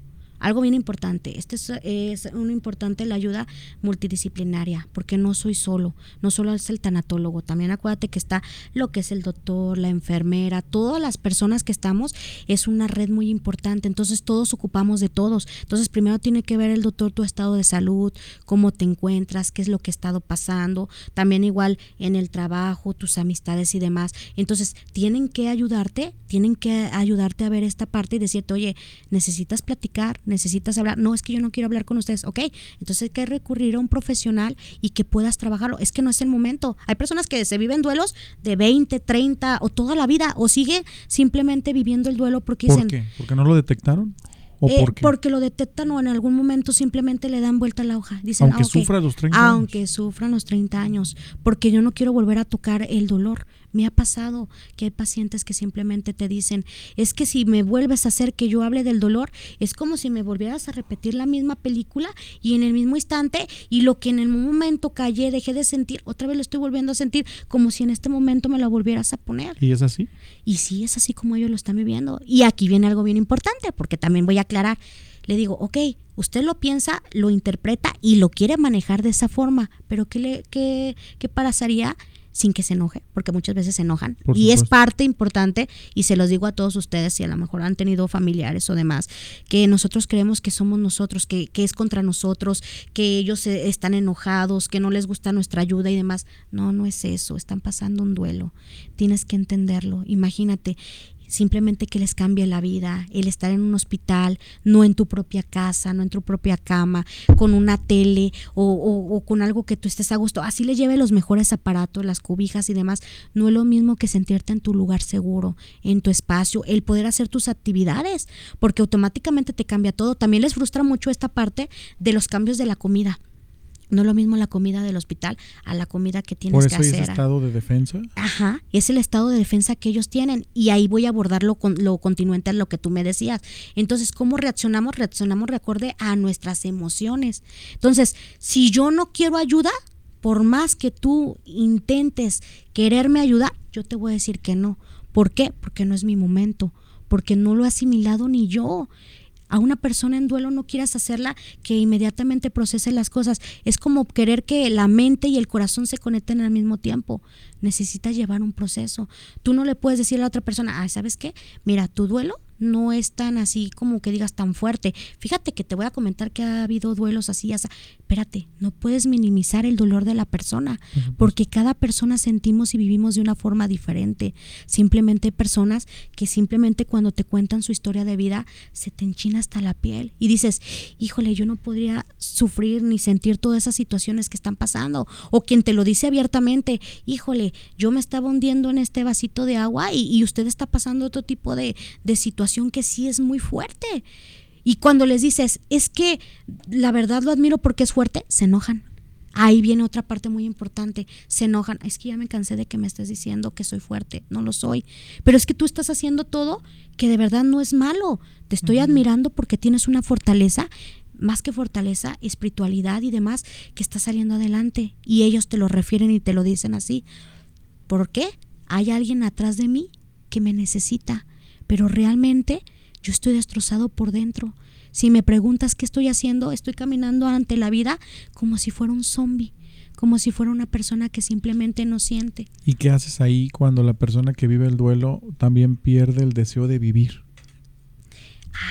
algo bien importante, este es, es un importante la ayuda multidisciplinaria, porque no soy solo, no solo es el tanatólogo, también acuérdate que está lo que es el doctor, la enfermera, todas las personas que estamos, es una red muy importante, entonces todos ocupamos de todos. Entonces primero tiene que ver el doctor tu estado de salud, cómo te encuentras, qué es lo que ha estado pasando, también igual en el trabajo, tus amistades y demás. Entonces tienen que ayudarte, tienen que ayudarte a ver esta parte y decirte, oye, necesitas platicar, necesitas hablar, no es que yo no quiero hablar con ustedes, ok, entonces hay que recurrir a un profesional y que puedas trabajarlo, es que no es el momento. Hay personas que se viven duelos de 20, 30 o toda la vida o sigue simplemente viviendo el duelo porque ¿Por qué? ¿Porque no lo detectaron? ¿O eh, Porque lo detectan o en algún momento simplemente le dan vuelta a la hoja. Dicen, aunque ah, sufra los 30 años. Aunque sufran los 30 años, porque yo no quiero volver a tocar el dolor. Me ha pasado que hay pacientes que simplemente te dicen, es que si me vuelves a hacer que yo hable del dolor, es como si me volvieras a repetir la misma película y en el mismo instante y lo que en el momento callé, dejé de sentir, otra vez lo estoy volviendo a sentir como si en este momento me la volvieras a poner. ¿Y es así? Y sí, es así como ellos lo están viviendo. Y aquí viene algo bien importante, porque también voy a aclarar. Le digo, ok, usted lo piensa, lo interpreta y lo quiere manejar de esa forma, pero ¿qué, le, qué, qué pasaría sin que se enoje, porque muchas veces se enojan. y es parte importante, y se los digo a todos ustedes, si a lo mejor han tenido familiares o demás, que nosotros creemos que somos nosotros, que, que es contra nosotros, que ellos están enojados, que no les gusta nuestra ayuda y demás. No, no es eso, están pasando un duelo. Tienes que entenderlo. Imagínate, simplemente que les cambie la vida, el estar en un hospital, no en tu propia casa, no en tu propia cama, con una tele o, con algo que tú estés a gusto. Así le lleve los mejores aparatos, las cobijas y demás. No es lo mismo que sentirte en tu lugar seguro, en tu espacio, el poder hacer tus actividades, porque automáticamente te cambia todo. También les frustra mucho esta parte de los cambios de la comida. No es lo mismo la comida del hospital a la comida que tienes Por eso que hacer. ¿Es estado de defensa? Ajá, es el estado de defensa que ellos tienen. Y ahí voy a abordar lo, con, lo continuante a lo que tú me decías. Entonces, ¿cómo reaccionamos? Reaccionamos recuerde a nuestras emociones. Entonces, si yo no quiero ayuda, por más que tú intentes quererme ayudar, yo te voy a decir que no. ¿Por qué? Porque no es mi momento, porque no lo he asimilado ni yo a una persona en duelo no quieras hacerla que inmediatamente procese las cosas. Es como querer que la mente y el corazón se conecten al mismo tiempo. Necesita llevar un proceso. Tú no le puedes decir a la otra persona, ah, ¿sabes qué? Mira, tu duelo no es tan así como que digas tan fuerte. Fíjate que te voy a comentar que ha habido duelos así, ya espérate, no puedes minimizar el dolor de la persona, porque cada persona sentimos y vivimos de una forma diferente. Simplemente personas que simplemente cuando te cuentan su historia de vida se te enchina hasta la piel y dices, híjole, yo no podría sufrir ni sentir todas esas situaciones que están pasando. O quien te lo dice abiertamente, híjole, yo me estaba hundiendo en este vasito de agua y, usted está pasando otro tipo de, de situaciones que sí es muy fuerte. Y cuando les dices, es que la verdad lo admiro porque es fuerte, se enojan. Ahí viene otra parte muy importante. Se enojan. Es que ya me cansé de que me estés diciendo que soy fuerte. No lo soy. Pero es que tú estás haciendo todo que de verdad no es malo. Te estoy admirando porque tienes una fortaleza, más que fortaleza, espiritualidad y demás, que está saliendo adelante. Y ellos te lo refieren y te lo dicen así. ¿Por qué? Hay alguien atrás de mí que me necesita pero realmente yo estoy destrozado por dentro. Si me preguntas qué estoy haciendo, estoy caminando ante la vida como si fuera un zombie, como si fuera una persona que simplemente no siente. ¿Y qué haces ahí cuando la persona que vive el duelo también pierde el deseo de vivir?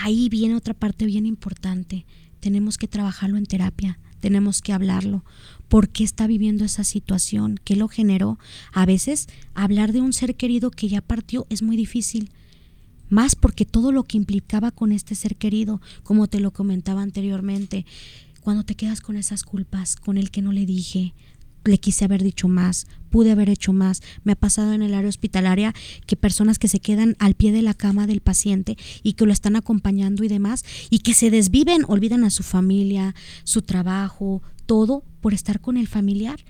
Ahí viene otra parte bien importante. Tenemos que trabajarlo en terapia, tenemos que hablarlo. ¿Por qué está viviendo esa situación? ¿Qué lo generó? A veces hablar de un ser querido que ya partió es muy difícil más porque todo lo que implicaba con este ser querido, como te lo comentaba anteriormente, cuando te quedas con esas culpas, con el que no le dije, le quise haber dicho más, pude haber hecho más. Me ha pasado en el área hospitalaria que personas que se quedan al pie de la cama del paciente y que lo están acompañando y demás, y que se desviven, olvidan a su familia, su trabajo, todo por estar con el familiar.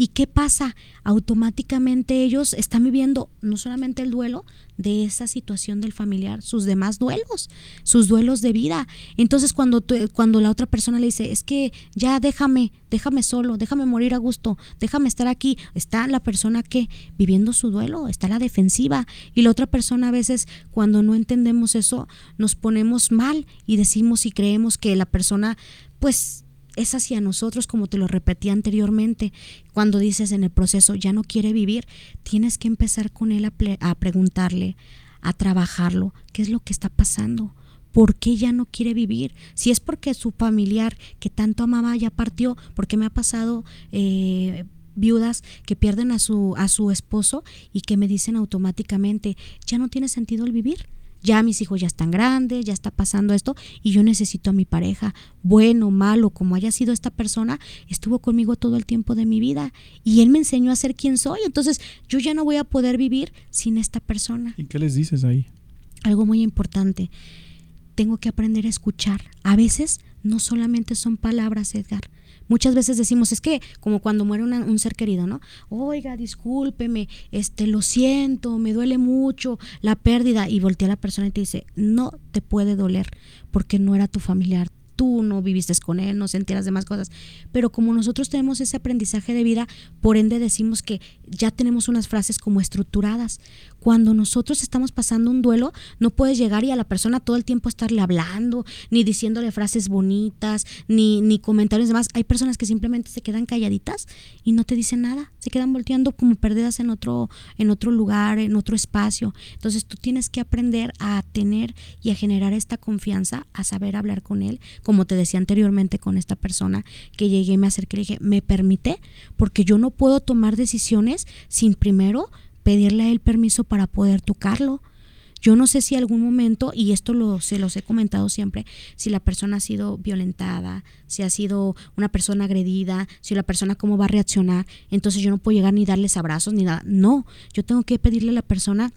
¿Y qué pasa? Automáticamente ellos están viviendo no solamente el duelo de esa situación del familiar, sus demás duelos, sus duelos de vida. Entonces cuando, cuando la otra persona le dice, es que ya déjame, déjame solo, déjame morir a gusto, déjame estar aquí, está la persona que viviendo su duelo, está la defensiva. Y la otra persona a veces cuando no entendemos eso, nos ponemos mal y decimos y creemos que la persona pues es hacia nosotros, como te lo repetí anteriormente, cuando dices en el proceso ya no quiere vivir, tienes que empezar con él a, preguntarle, a trabajarlo, qué es lo que está pasando. ¿Por qué ya no quiere vivir? Si es porque su familiar que tanto amaba ya partió, porque me ha pasado eh, viudas que pierden a su, a su esposo y que me dicen automáticamente, ya no tiene sentido el vivir ya mis hijos ya están grandes, ya está pasando esto y yo necesito a mi pareja, bueno, malo, como haya sido esta persona, estuvo conmigo todo el tiempo de mi vida y él me enseñó a ser quien soy, entonces yo ya no voy a poder vivir sin esta persona. ¿Y qué les dices ahí? Algo muy importante, tengo que aprender a escuchar. A veces no solamente son palabras, Edgar, Muchas veces decimos, es que como cuando muere un ser querido, ¿no? Oiga, discúlpeme, este, lo siento, me duele mucho la pérdida. Y voltea la persona y te dice, no te puede doler porque no era tu familiar, tú no viviste con él, no sentías demás cosas. Pero como nosotros tenemos ese aprendizaje de vida, por ende decimos que ya tenemos unas frases como estructuradas. Cuando nosotros estamos pasando un duelo, no puedes llegar y a la persona todo el tiempo estarle hablando, ni diciéndole frases bonitas, ni, ni comentarios demás. Hay personas que simplemente se quedan calladitas y no te dicen nada, se quedan volteando como perdidas en otro, en otro lugar, en otro espacio. Entonces tú tienes que aprender a tener y a generar esta confianza, a saber hablar con él, como te decía anteriormente con esta persona que llegué y me acerqué y dije, me permite, porque yo no puedo tomar decisiones sin primero pedirle a él permiso para poder tocarlo. Yo no sé si algún momento, y esto lo, se los he comentado siempre, si la persona ha sido violentada, si ha sido una persona agredida, si la persona cómo va a reaccionar, entonces yo no puedo llegar ni darles abrazos ni nada. No, yo tengo que pedirle a la persona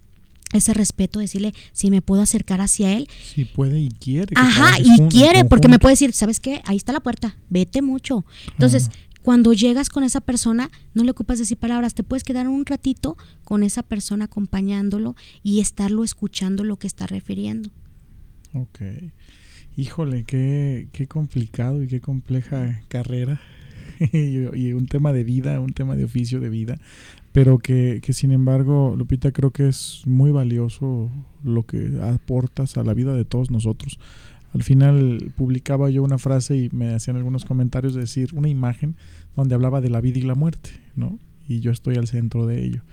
ese respeto, decirle si me puedo acercar hacia él. Si puede y quiere. Ajá, y quiere, porque me puede decir, ¿sabes qué? Ahí está la puerta, vete mucho. Entonces, cuando llegas con esa persona, no le ocupas decir palabras, te puedes quedar un ratito con esa persona acompañándolo y estarlo escuchando lo que está refiriendo. Ok. Híjole, qué, qué complicado y qué compleja carrera. [laughs] y, un tema de vida, un tema de oficio de vida. Pero que, que sin embargo, Lupita, creo que es muy valioso lo que aportas a la vida de todos nosotros al final publicaba yo una frase y me hacían algunos comentarios de decir una imagen donde hablaba de la vida y la muerte, ¿no? Y yo estoy al centro de ello.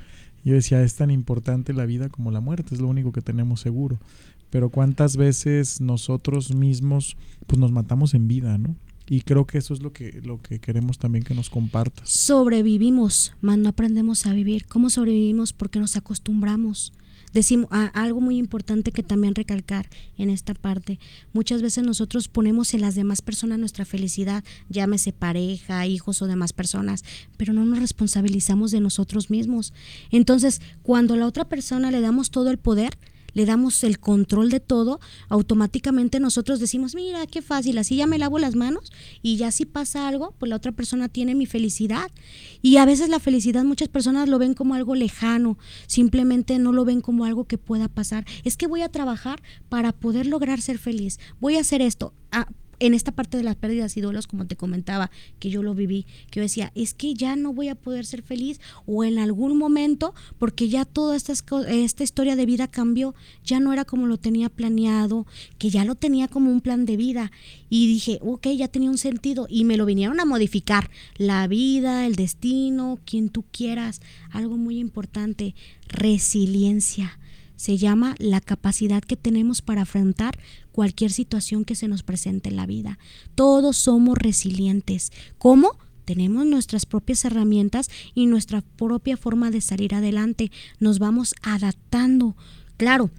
Yo decía, es tan importante la vida como la muerte, es lo único que tenemos seguro. Pero cuántas veces nosotros mismos pues nos matamos en vida, ¿no? Y creo que eso es lo que, lo que queremos también que nos compartas. Sobrevivimos, más no aprendemos a vivir. ¿Cómo sobrevivimos? Porque nos acostumbramos decimos algo muy importante que también recalcar en esta parte. Muchas veces nosotros ponemos en las demás personas nuestra felicidad, llámese pareja, hijos o demás personas, pero no nos responsabilizamos de nosotros mismos. Entonces, cuando a la otra persona le damos todo el poder, le damos el control de todo, automáticamente nosotros decimos, mira, qué fácil, así ya me lavo las manos y ya si pasa algo, pues la otra persona tiene mi felicidad. Y a veces la felicidad muchas personas lo ven como algo lejano, simplemente no lo ven como algo que pueda pasar. Es que voy a trabajar para poder lograr ser feliz, voy a hacer esto. Ah, en esta parte de las pérdidas y duelos, como te comentaba, que yo lo viví, que yo decía, es que ya no voy a poder ser feliz o en algún momento, porque ya toda esta, esta historia de vida cambió, ya no era como lo tenía planeado, que ya lo tenía como un plan de vida. Y dije, ok, ya tenía un sentido y me lo vinieron a modificar. La vida, el destino, quien tú quieras. Algo muy importante, resiliencia se llama la capacidad que tenemos para afrontar cualquier situación que se nos presente en la vida. Todos somos resilientes. ¿Cómo? Tenemos nuestras propias herramientas y nuestra propia forma de salir adelante. Nos vamos adaptando. Claro,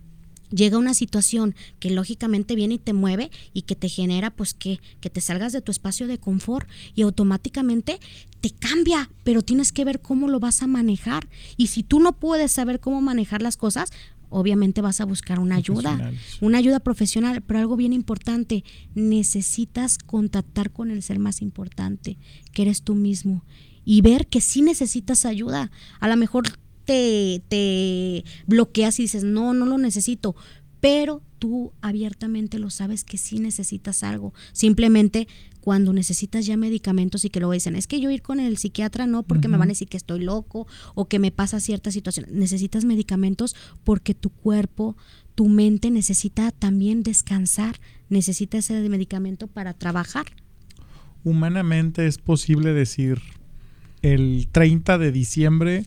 llega una situación que lógicamente viene y te mueve y que te genera pues que, que te salgas de tu espacio de confort y automáticamente te cambia, pero tienes que ver cómo lo vas a manejar. Y si tú no puedes saber cómo manejar las cosas, obviamente vas a buscar una ayuda, una ayuda profesional, pero algo bien importante, necesitas contactar con el ser más importante, que eres tú mismo, y ver que sí necesitas ayuda. A lo mejor te, te bloqueas y dices, no, no lo necesito, pero tú abiertamente lo sabes que sí necesitas algo. Simplemente cuando necesitas ya medicamentos y que luego dicen, es que yo ir con el psiquiatra no porque me van a decir que estoy loco o que me pasa cierta situación. Necesitas medicamentos porque tu cuerpo, tu mente necesita también descansar, necesita ese medicamento para trabajar. Humanamente es posible decir, el 30 de diciembre,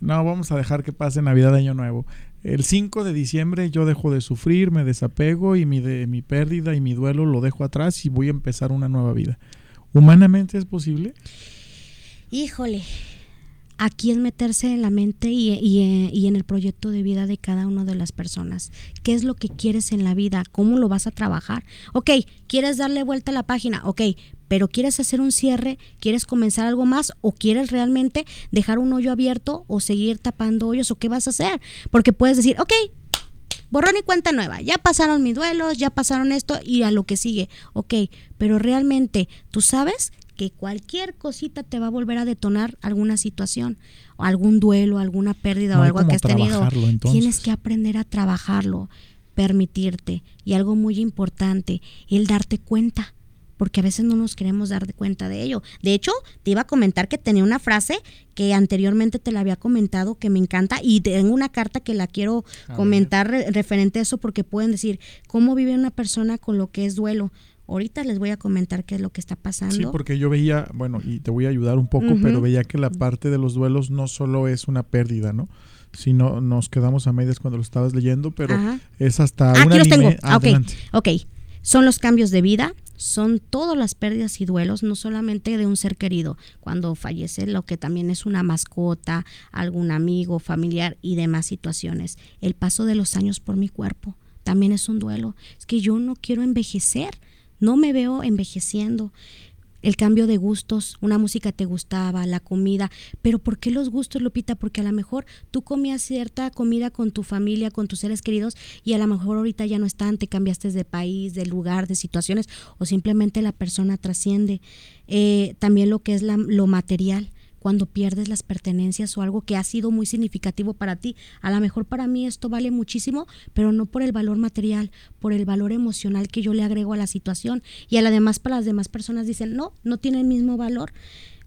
no, vamos a dejar que pase Navidad Año Nuevo el 5 de diciembre yo dejo de sufrir, me desapego y mi, de, mi pérdida y mi duelo lo dejo atrás y voy a empezar una nueva vida. ¿Humanamente es posible? Híjole, aquí es meterse en la mente y, y, y, en el proyecto de vida de cada una de las personas. ¿Qué es lo que quieres en la vida? ¿Cómo lo vas a trabajar? Ok, ¿quieres darle vuelta a la página? Ok, pero quieres hacer un cierre, quieres comenzar algo más o quieres realmente dejar un hoyo abierto o seguir tapando hoyos o qué vas a hacer. Porque puedes decir, ok, borrón y cuenta nueva, ya pasaron mis duelos, ya pasaron esto y a lo que sigue, ok, pero realmente tú sabes que cualquier cosita te va a volver a detonar alguna situación, o algún duelo, alguna pérdida o algo que has tenido. Tienes que aprender a trabajarlo, permitirte. Y algo muy importante, el darte cuenta porque a veces no nos queremos dar cuenta de ello. De hecho, te iba a comentar que tenía una frase que anteriormente te la había comentado que me encanta y tengo una carta que la quiero comentar referente a eso porque pueden decir cómo vive una persona con lo que es duelo. Ahorita les voy a comentar qué es lo que está pasando. Sí, porque yo veía, bueno, y te voy a ayudar un poco, pero veía que la parte de los duelos no solo es una pérdida, ¿no? Sino nos quedamos a medias cuando lo estabas leyendo, pero es hasta ah, aquí los tengo. Ah, ok, son los cambios de vida, son todas las pérdidas y duelos, no solamente de un ser querido, cuando fallece lo que también es una mascota, algún amigo, familiar y demás situaciones. El paso de los años por mi cuerpo también es un duelo. Es que yo no quiero envejecer, no me veo envejeciendo el cambio de gustos, una música te gustaba, la comida, pero ¿por qué los gustos, Lupita? Porque a lo mejor tú comías cierta comida con tu familia, con tus seres queridos y a lo mejor ahorita ya no están, te cambiaste de país, de lugar, de situaciones o simplemente la persona trasciende. Eh, también lo que es lo material cuando pierdes las pertenencias o algo que ha sido muy significativo para ti. A lo mejor para mí esto vale muchísimo, pero no por el valor material, por el valor emocional que yo le agrego a la situación. Y además para las demás personas dicen, no, no tiene el mismo valor.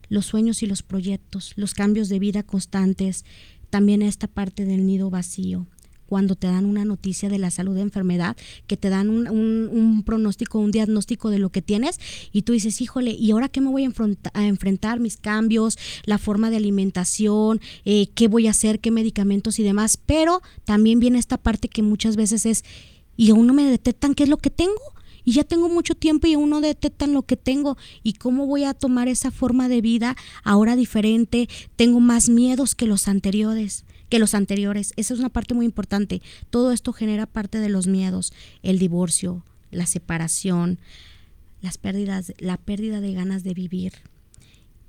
Los sueños y los proyectos, los cambios de vida constantes, también esta parte del nido vacío cuando te dan una noticia de la salud de enfermedad, que te dan un, un, pronóstico, un diagnóstico de lo que tienes y tú dices, híjole, ¿y ahora qué me voy a, a enfrentar? Mis cambios, la forma de alimentación, eh, qué voy a hacer, qué medicamentos y demás. Pero también viene esta parte que muchas veces es, y aún no me detectan qué es lo que tengo y ya tengo mucho tiempo y aún no detectan lo que tengo y cómo voy a tomar esa forma de vida ahora diferente, tengo más miedos que los anteriores que los anteriores. Esa es una parte muy importante. Todo esto genera parte de los miedos, el divorcio, la separación, las pérdidas, la pérdida de ganas de vivir,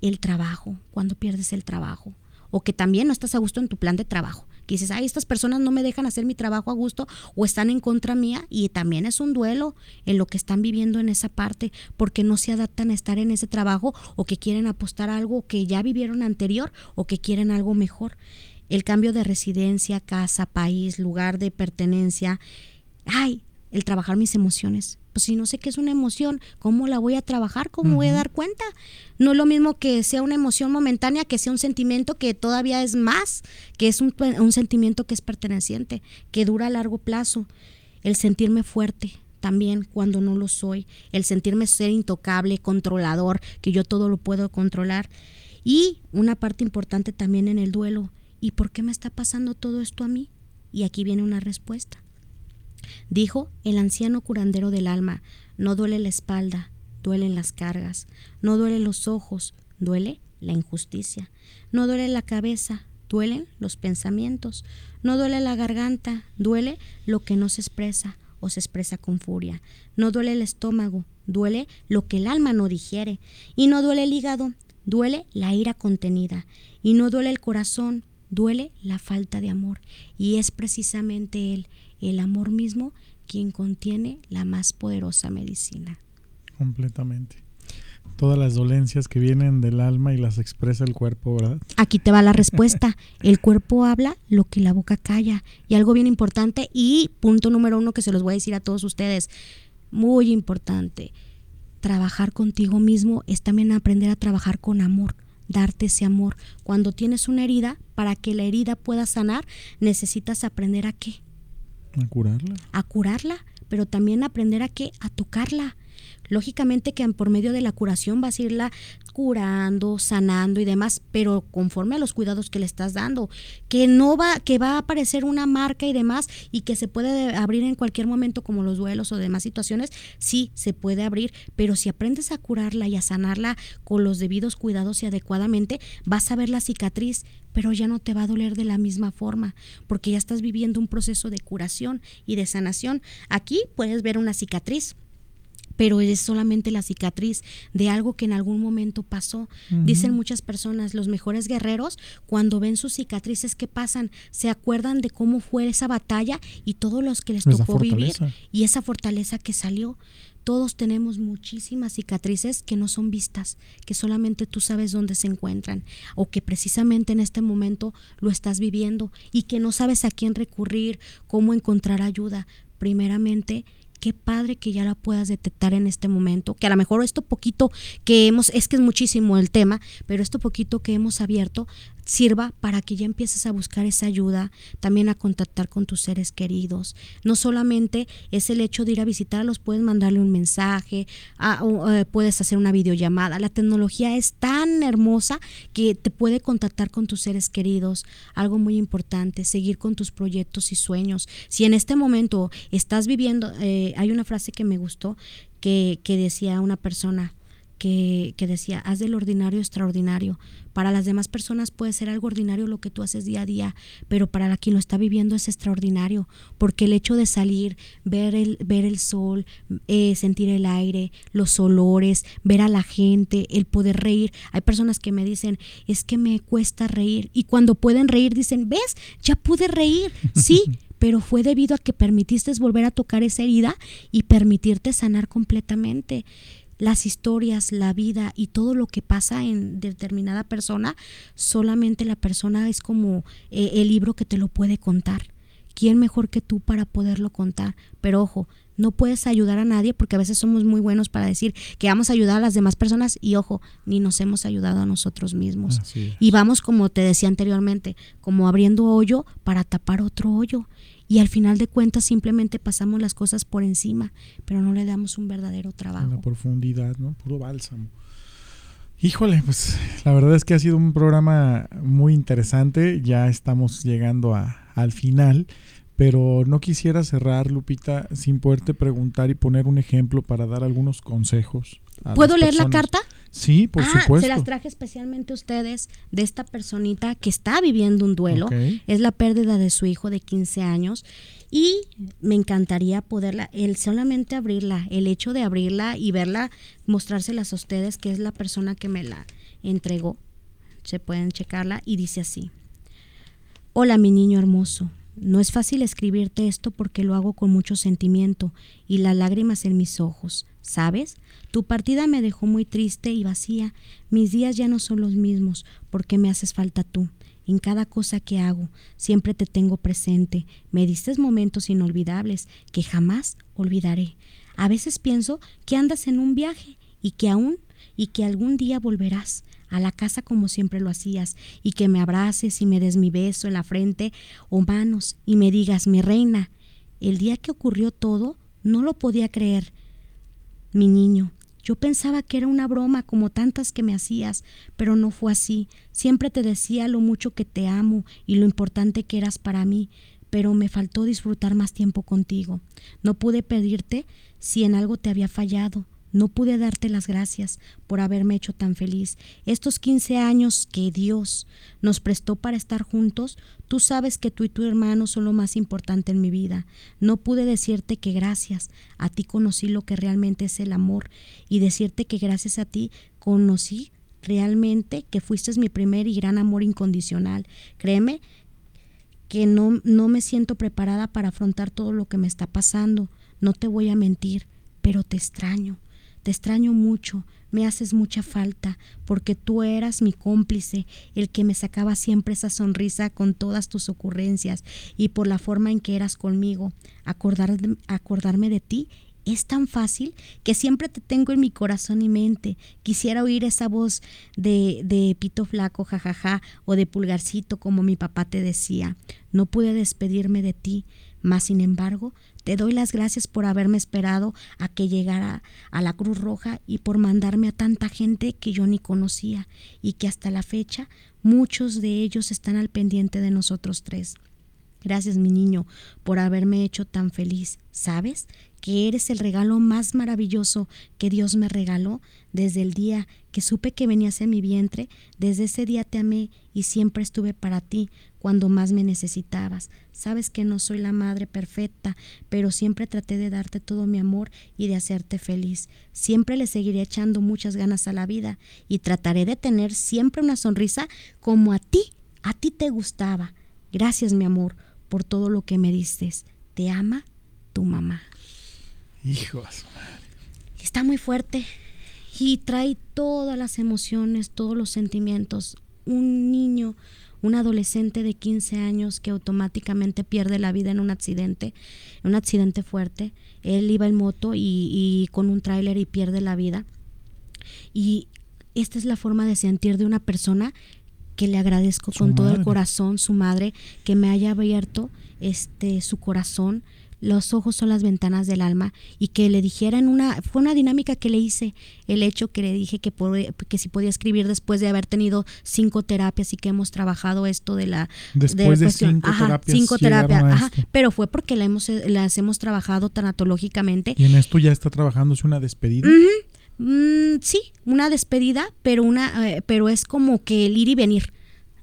el trabajo, cuando pierdes el trabajo, o que también no estás a gusto en tu plan de trabajo. Que dices, ay, estas personas no me dejan hacer mi trabajo a gusto o están en contra mía y también es un duelo en lo que están viviendo en esa parte porque no se adaptan a estar en ese trabajo o que quieren apostar a algo que ya vivieron anterior o que quieren algo mejor el cambio de residencia, casa, país, lugar de pertenencia. Ay, el trabajar mis emociones. Pues si no sé qué es una emoción, ¿cómo la voy a trabajar? ¿Cómo voy a dar cuenta? No es lo mismo que sea una emoción momentánea, que sea un sentimiento que todavía es más, que es un, un sentimiento que es perteneciente, que dura a largo plazo. El sentirme fuerte, también cuando no lo soy, el sentirme ser intocable, controlador, que yo todo lo puedo controlar. Y una parte importante también en el duelo, ¿y por qué me está pasando todo esto a mí? Y aquí viene una respuesta. Dijo el anciano curandero del alma, no duele la espalda, duelen las cargas, no duelen los ojos, duele la injusticia, no duele la cabeza, duelen los pensamientos, no duele la garganta, duele lo que no se expresa o se expresa con furia, no duele el estómago, duele lo que el alma no digiere, y no duele el hígado, duele la ira contenida, y no duele el corazón, duele la falta de amor y es precisamente él, el amor mismo, quien contiene la más poderosa medicina. Completamente. Todas las dolencias que vienen del alma y las expresa el cuerpo, ¿verdad? Aquí te va la respuesta. [laughs] El cuerpo habla lo que la boca calla. Y algo bien importante y punto número uno que se los voy a decir a todos ustedes, muy importante, trabajar contigo mismo es también aprender a trabajar con amor darte ese amor. Cuando tienes una herida, para que la herida pueda sanar, necesitas aprender a qué? A curarla. A curarla, pero también aprender a qué? A tocarla. Lógicamente que por medio de la curación vas a irla curando, sanando y demás, pero conforme a los cuidados que le estás dando, que no va, que va a aparecer una marca y demás y que se puede abrir en cualquier momento como los duelos o demás situaciones, sí se puede abrir, pero si aprendes a curarla y a sanarla con los debidos cuidados y adecuadamente, vas a ver la cicatriz, pero ya no te va a doler de la misma forma, porque ya estás viviendo un proceso de curación y de sanación. Aquí puedes ver una cicatriz pero es solamente la cicatriz de algo que en algún momento pasó. Dicen muchas personas, los mejores guerreros, cuando ven sus cicatrices, ¿qué pasan? Se acuerdan de cómo fue esa batalla y todos los que les tocó vivir y esa fortaleza que salió. Todos tenemos muchísimas cicatrices que no son vistas, que solamente tú sabes dónde se encuentran o que precisamente en este momento lo estás viviendo y que no sabes a quién recurrir, cómo encontrar ayuda. Primeramente, qué padre que ya la puedas detectar en este momento, que a lo mejor esto poquito que hemos, es que es muchísimo el tema, pero esto poquito que hemos abierto sirva para que ya empieces a buscar esa ayuda, también a contactar con tus seres queridos. No solamente es el hecho de ir a visitarlos, puedes mandarle un mensaje, eh, puedes hacer una videollamada. La tecnología es tan hermosa que te puede contactar con tus seres queridos. Algo muy importante, seguir con tus proyectos y sueños. Si en este momento estás viviendo, eh, hay una frase que me gustó, que, que decía una persona, que, que, decía, haz del ordinario extraordinario. Para las demás personas puede ser algo ordinario lo que tú haces día a día, pero para quien lo está viviendo es extraordinario, porque el hecho de salir, ver el, ver el sol, eh, sentir el aire, los olores, ver a la gente, el poder reír. Hay personas que me dicen, es que me cuesta reír, y cuando pueden reír dicen, ves, ya pude reír, [laughs] sí. pero fue debido a que permitiste volver a tocar esa herida y permitirte sanar completamente las historias, la vida y todo lo que pasa en determinada persona, solamente la persona es como eh, el libro que te lo puede contar. ¿Quién mejor que tú para poderlo contar? Pero ojo, no puedes ayudar a nadie porque a veces somos muy buenos para decir que vamos a ayudar a las demás personas y ojo, ni nos hemos ayudado a nosotros mismos. Y vamos, como te decía anteriormente, como abriendo hoyo para tapar otro hoyo y al final de cuentas simplemente pasamos las cosas por encima, pero no le damos un verdadero trabajo. En la profundidad, ¿no? Puro bálsamo. Híjole, pues la verdad es que ha sido un programa muy interesante. Ya estamos llegando a, al final, pero no quisiera cerrar, Lupita, sin poderte preguntar y poner un ejemplo para dar algunos consejos. ¿Puedo leer la carta? Sí, por ah, supuesto. Se las traje especialmente a ustedes de esta personita que está viviendo un duelo. Es la pérdida de su hijo de 15 años. Y me encantaría poderla, el solamente abrirla, el hecho de abrirla y verla, mostrárselas a ustedes, que es la persona que me la entregó. Se pueden checarla y dice así. Hola mi niño hermoso, no es fácil escribirte esto porque lo hago con mucho sentimiento y las lágrimas en mis ojos, ¿sabes? Tu partida me dejó muy triste y vacía. Mis días ya no son los mismos porque me haces falta tú. En cada cosa que hago, siempre te tengo presente. Me diste momentos inolvidables que jamás olvidaré. A veces pienso que andas en un viaje y que aún y que algún día volverás a la casa como siempre lo hacías, y que me abraces y me des mi beso en la frente o manos y me digas, mi reina, el día que ocurrió todo, no lo podía creer. Mi niño, yo pensaba que era una broma como tantas que me hacías, pero no fue así. Siempre te decía lo mucho que te amo y lo importante que eras para mí, pero me faltó disfrutar más tiempo contigo. No pude pedirte si en algo te había fallado, no pude darte las gracias por haberme hecho tan feliz. Estos 15 años que Dios nos prestó para estar juntos, tú sabes que tú y tu hermano son lo más importante en mi vida. No pude decirte que gracias a ti conocí lo que realmente es el amor y decirte que gracias a ti conocí realmente que fuiste mi primer y gran amor incondicional. Créeme que no, no me siento preparada para afrontar todo lo que me está pasando. No te voy a mentir, pero te extraño te extraño mucho, me haces mucha falta, porque tú eras mi cómplice, el que me sacaba siempre esa sonrisa con todas tus ocurrencias y por la forma en que eras conmigo. acordarme de ti es tan fácil que siempre te tengo en mi corazón y mente. Quisiera oír esa voz de, de pito flaco, jajaja, o de pulgarcito, como mi papá te decía. No pude despedirme de ti, mas sin embargo te doy las gracias por haberme esperado a que llegara a la Cruz Roja y por mandarme a tanta gente que yo ni conocía y que hasta la fecha muchos de ellos están al pendiente de nosotros tres. Gracias, mi niño, por haberme hecho tan feliz. ¿Sabes? Que eres el regalo más maravilloso que Dios me regaló desde el día que supe que venías en mi vientre. Desde ese día te amé y siempre estuve para ti cuando más me necesitabas. Sabes que no soy la madre perfecta, pero siempre traté de darte todo mi amor y de hacerte feliz. Siempre le seguiré echando muchas ganas a la vida y trataré de tener siempre una sonrisa como a ti, a ti te gustaba. Gracias, mi amor por todo lo que me diste. Te ama tu mamá. Hijo Está muy fuerte y trae todas las emociones, todos los sentimientos. Un niño, un adolescente de 15 años que automáticamente pierde la vida en un accidente, un accidente fuerte. Él iba en moto y, con un tráiler y pierde la vida. Y esta es la forma de sentir de una persona que le agradezco con todo el corazón, su madre, que me haya abierto este su corazón los ojos son las ventanas del alma y que le dijera en una, fue una dinámica que le hice, el hecho que le dije que, que si podía escribir después de haber tenido cinco terapias y que hemos trabajado esto de la... Después de, cinco terapias. Cinco terapias, ajá, pero fue porque la hemos, las hemos trabajado tanatológicamente. Y en esto ya está trabajándose una despedida. Mm, sí, una despedida, pero una, eh, pero es como que el ir y venir.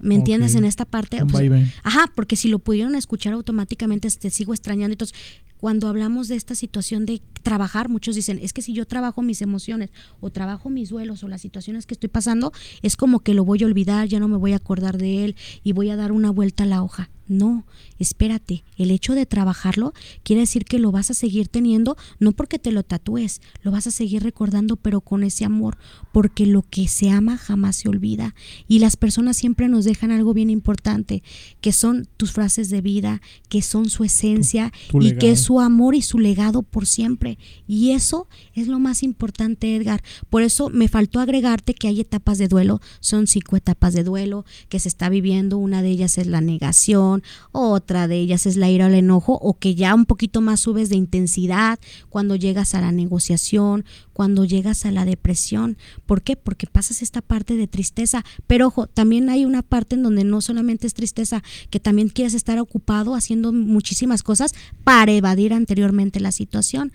¿Me entiendes? En esta parte. Pues, ajá, porque si lo pudieron escuchar automáticamente, te sigo extrañando. Entonces, cuando hablamos de esta situación de trabajar, muchos dicen, es que si yo trabajo mis emociones o trabajo mis duelos o las situaciones que estoy pasando, es como que lo voy a olvidar, ya no me voy a acordar de él y voy a dar una vuelta a la hoja. No, espérate, el hecho de trabajarlo quiere decir que lo vas a seguir teniendo, no porque te lo tatúes, lo vas a seguir recordando, pero con ese amor, porque lo que se ama jamás se olvida. Y las personas siempre nos dejan algo bien importante, que son tus frases de vida, que son su esencia y que es su amor y su legado por siempre. Y eso es lo más importante, Edgar. Por eso me faltó agregarte que hay etapas de duelo, son cinco etapas de duelo que se está viviendo, una de ellas es la negación, otra de ellas es la ira o el enojo, o que ya un poquito más subes de intensidad cuando llegas a la negociación, cuando llegas a la depresión. ¿Por qué? Porque pasas esta parte de tristeza. Pero ojo, también hay una parte en donde no solamente es tristeza, que también quieres estar ocupado haciendo muchísimas cosas para evadir anteriormente la situación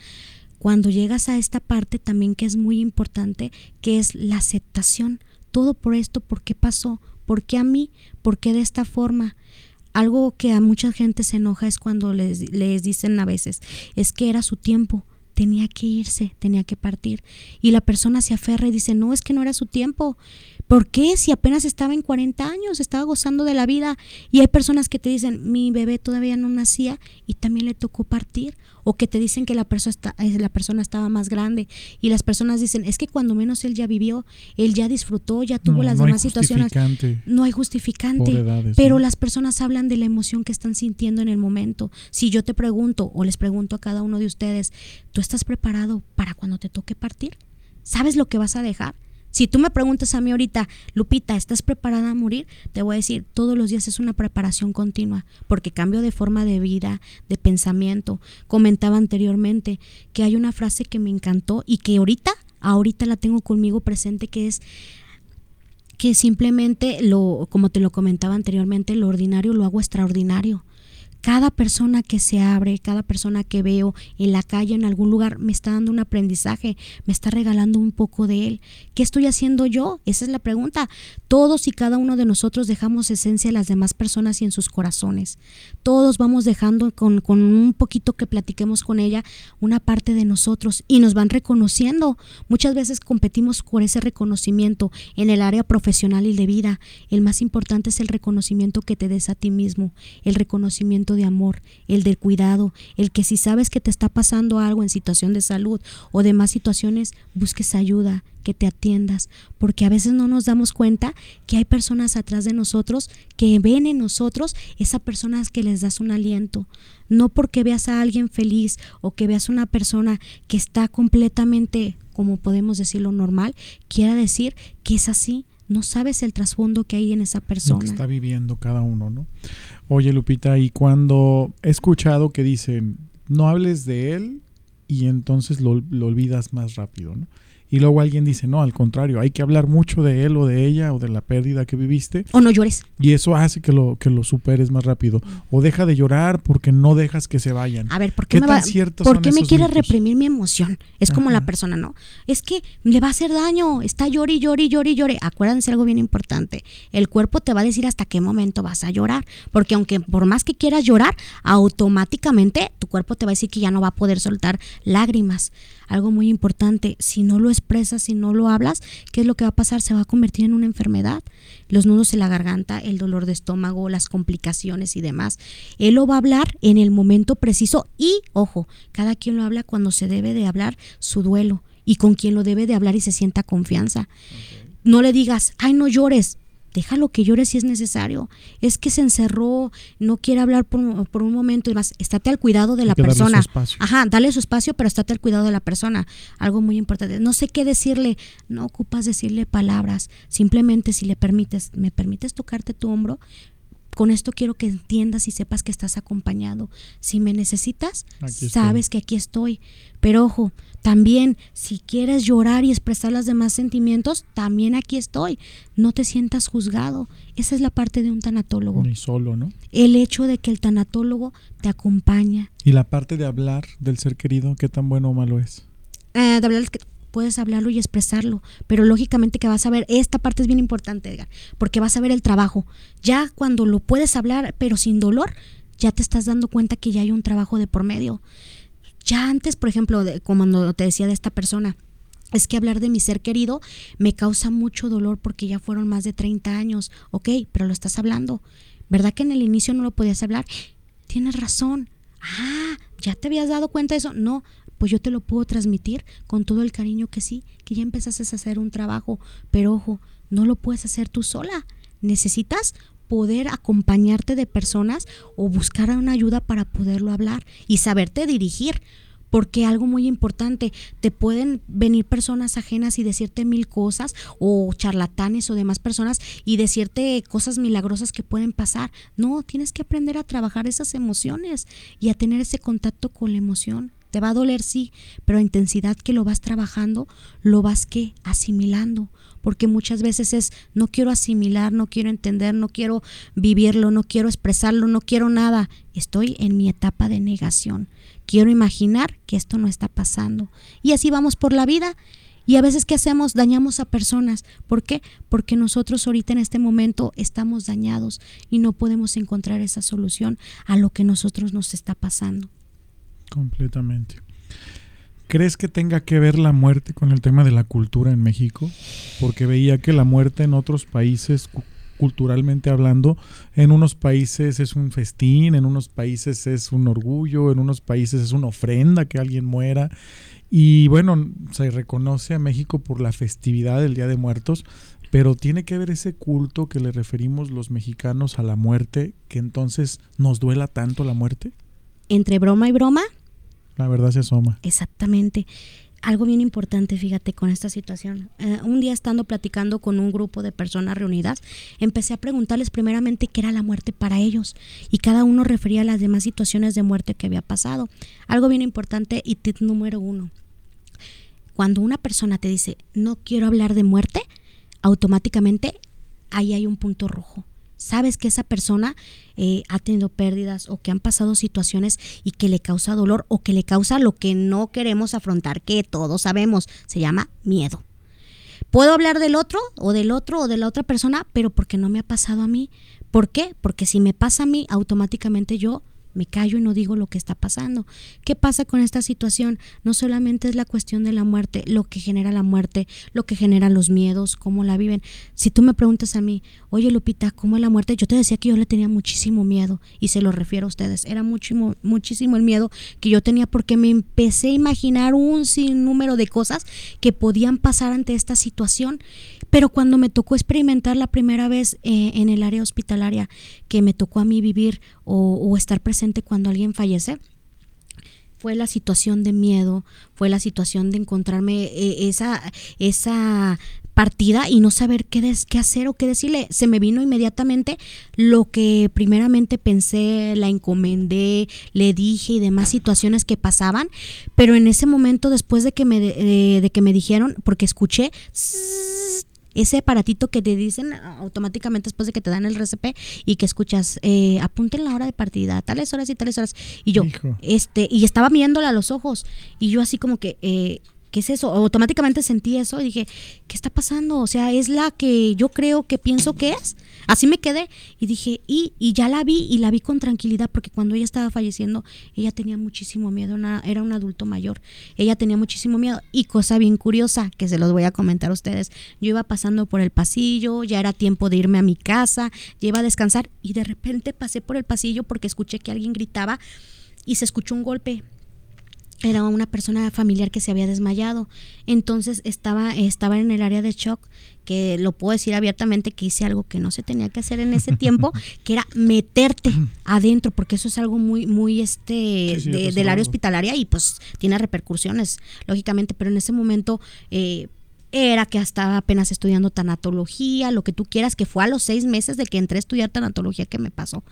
cuando llegas a esta parte también que es muy importante, que es la aceptación. Todo por esto, ¿por qué pasó? ¿Por qué a mí? ¿Por qué de esta forma? Algo que a mucha gente se enoja es cuando les, les dicen a veces, es que era su tiempo, tenía que irse, tenía que partir. Y la persona se aferra y dice, no, es que no era su tiempo. ¿Por qué? Si apenas estaba en 40 años, estaba gozando de la vida. Y hay personas que te dicen, mi bebé todavía no nacía y también le tocó partir. O que te dicen que la, persona eh, la persona estaba más grande. Y las personas dicen, es que cuando menos él ya vivió, él ya disfrutó, ya tuvo las demás situaciones. No hay justificante. pero las personas hablan de la emoción que están sintiendo en el momento. Si yo te pregunto o les pregunto a cada uno de ustedes, ¿tú estás preparado para cuando te toque partir? ¿Sabes lo que vas a dejar? Si tú me preguntas a mí ahorita, Lupita, ¿estás preparada a morir? Te voy a decir, todos los días es una preparación continua, porque cambio de forma de vida, de pensamiento. Comentaba anteriormente que hay una frase que me encantó y que ahorita, ahorita la tengo conmigo presente, que es que simplemente lo, como te lo comentaba anteriormente, lo ordinario lo hago extraordinario cada persona que se abre, cada persona que veo en la calle, en algún lugar, me está dando un aprendizaje, me está regalando un poco de él. ¿Qué estoy haciendo yo? Esa es la pregunta. Todos y cada uno de nosotros dejamos esencia a las demás personas y en sus corazones. Todos vamos dejando con, con un poquito que platiquemos con ella una parte de nosotros y nos van reconociendo. Muchas veces competimos por ese reconocimiento en el área profesional y de vida. El más importante es el reconocimiento que te des a ti mismo, el reconocimiento de amor, el del cuidado, el que si sabes que te está pasando algo en situación de salud o demás situaciones, busques ayuda, que te atiendas, porque a veces no nos damos cuenta que hay personas atrás de nosotros que ven en nosotros esa persona que les das un aliento. No porque veas a alguien feliz o que veas una persona que está completamente, como podemos decirlo, normal, quiera decir que es así, no sabes el trasfondo que hay en esa persona. Lo que está viviendo cada uno, ¿no? Oye, Lupita, y cuando he escuchado que dicen, no hables de él y entonces lo, lo olvidas más rápido, ¿no? Y luego alguien dice, no, al contrario, hay que hablar mucho de él o de ella o de la pérdida que viviste. O no llores. Y eso hace que lo, que lo superes más rápido. O deja de llorar porque no dejas que se vayan. A ver, ¿por qué, me, va, ¿por qué me quiere reprimir mi emoción? Es como la persona, ¿no? Es que le va a hacer daño, está llori, llori, llori, llori. Acuérdense algo bien importante. El cuerpo te va a decir hasta qué momento vas a llorar. Porque aunque por más que quieras llorar, automáticamente tu cuerpo te va a decir que ya no va a poder soltar lágrimas algo muy importante, si no lo expresas, si no lo hablas, ¿qué es lo que va a pasar? Se va a convertir en una enfermedad. Los nudos en la garganta, el dolor de estómago, las complicaciones y demás. Él lo va a hablar en el momento preciso y, ojo, cada quien lo habla cuando se debe de hablar su duelo y con quien lo debe de hablar y se sienta confianza. No le digas, ay, no llores, déjalo que llore si es necesario. Es que se encerró, no quiere hablar por, un momento y más. Estate al cuidado de la persona. Ajá, dale su espacio, pero estate al cuidado de la persona. Algo muy importante. No sé qué decirle, no ocupas decirle palabras. Simplemente si le permites, ¿me permites tocarte tu hombro? Con esto quiero que entiendas y sepas que estás acompañado. Si me necesitas, sabes que aquí estoy. Pero ojo, también si quieres llorar y expresar los demás sentimientos, también aquí estoy. No te sientas juzgado. Esa es la parte de un tanatólogo. Ni solo, ¿no? El hecho de que el tanatólogo te acompaña. Y la parte de hablar del ser querido, ¿qué tan bueno o malo es? Eh, de hablar puedes hablarlo y expresarlo, pero lógicamente que vas a ver, esta parte es bien importante, Edgar, porque vas a ver el trabajo. Ya cuando lo puedes hablar, pero sin dolor, ya te estás dando cuenta que ya hay un trabajo de por medio. Ya antes, por ejemplo, de, como te decía de esta persona, es que hablar de mi ser querido me causa mucho dolor porque ya fueron más de 30 años. Ok, pero lo estás hablando. ¿Verdad que en el inicio no lo podías hablar? Tienes razón. Ah, ¿ya te habías dado cuenta de eso? No, pues yo te lo puedo transmitir con todo el cariño que sí, que ya empezaste a hacer un trabajo, pero ojo, no lo puedes hacer tú sola. Necesitas poder acompañarte de personas o buscar una ayuda para poderlo hablar y saberte dirigir. Porque algo muy importante, te pueden venir personas ajenas y decirte mil cosas o charlatanes o demás personas y decirte cosas milagrosas que pueden pasar. No, tienes que aprender a trabajar esas emociones y a tener ese contacto con la emoción. Te va a doler, sí, pero a intensidad que lo vas trabajando, lo vas que asimilando. Porque muchas veces es, no quiero asimilar, no quiero entender, no quiero vivirlo, no quiero expresarlo, no quiero nada. Estoy en mi etapa de negación. Quiero imaginar que esto no está pasando. Y así vamos por la vida. Y a veces, ¿qué hacemos? Dañamos a personas. ¿Por qué? Porque nosotros ahorita en este momento estamos dañados y no podemos encontrar esa solución a lo que nosotros nos está pasando. Completamente. ¿Crees que tenga que ver la muerte con el tema de la cultura en México? Porque veía que la muerte en otros países, culturalmente hablando, en unos países es un festín, en unos países es un orgullo, en unos países es una ofrenda que alguien muera. Y bueno, se reconoce a México por la festividad del Día de Muertos, pero tiene que ver ese culto que le referimos los mexicanos a la muerte, que entonces nos duela tanto la muerte. Entre broma y broma, la verdad se asoma. Exactamente. Algo bien importante, fíjate, con esta situación. Eh, un día estando platicando con un grupo de personas reunidas, empecé a preguntarles primeramente qué era la muerte para ellos y cada uno refería a las demás situaciones de muerte que había pasado. Algo bien importante y tip número uno. Cuando una persona te dice no quiero hablar de muerte, automáticamente ahí hay un punto rojo sabes que esa persona eh, ha tenido pérdidas o que han pasado situaciones y que le causa dolor o que le causa lo que no queremos afrontar, que todos sabemos, se llama miedo. Puedo hablar del otro o del otro o de la otra persona, pero porque no me ha pasado a mí. ¿Por qué? Porque si me pasa a mí, automáticamente yo me callo y no digo lo que está pasando. ¿Qué pasa con esta situación? No solamente es la cuestión de la muerte, lo que genera la muerte, lo que generan los miedos, cómo la viven. Si tú me preguntas a mí, oye Lupita, ¿cómo es la muerte? Yo te decía que yo le tenía muchísimo miedo y se lo refiero a ustedes. Era muchísimo, muchísimo el miedo que yo tenía porque me empecé a imaginar un sinnúmero de cosas que podían pasar ante esta situación. Pero cuando me tocó experimentar la primera vez eh, en el área hospitalaria, que me tocó a mí vivir o, estar presente cuando alguien fallece, fue la situación de miedo, fue la situación de encontrarme eh, esa, esa partida y no saber qué, hacer o qué decirle. Se me vino inmediatamente lo que primeramente pensé, la encomendé, le dije y demás situaciones que pasaban, pero en ese momento después de que me, de, que me dijeron, porque escuché ese aparatito que te dicen automáticamente después de que te dan el RCP y que escuchas, eh, apunten la hora de partida, tales horas y tales horas. Y yo, este, y estaba viéndola a los ojos. Y yo así como que, eh, ¿qué es eso? Automáticamente sentí eso y dije, ¿qué está pasando? O sea, es la que yo creo que pienso que es. Así me quedé y dije, y, y ya la vi y la vi con tranquilidad porque cuando ella estaba falleciendo, ella tenía muchísimo miedo, era un adulto mayor, ella tenía muchísimo miedo y cosa bien curiosa que se los voy a comentar a ustedes, yo iba pasando por el pasillo, ya era tiempo de irme a mi casa, ya iba a descansar y de repente pasé por el pasillo porque escuché que alguien gritaba y se escuchó un golpe era una persona familiar que se había desmayado. Entonces estaba, estaba en el área de shock, que lo puedo decir abiertamente que hice algo que no se tenía que hacer en ese tiempo, [laughs] que era meterte adentro, porque eso es algo muy, muy este del área hospitalaria y pues tiene repercusiones, lógicamente, pero en ese momento eh, era que estaba apenas estudiando tanatología, lo que tú quieras, que fue a los seis meses de que entré a estudiar tanatología que me pasó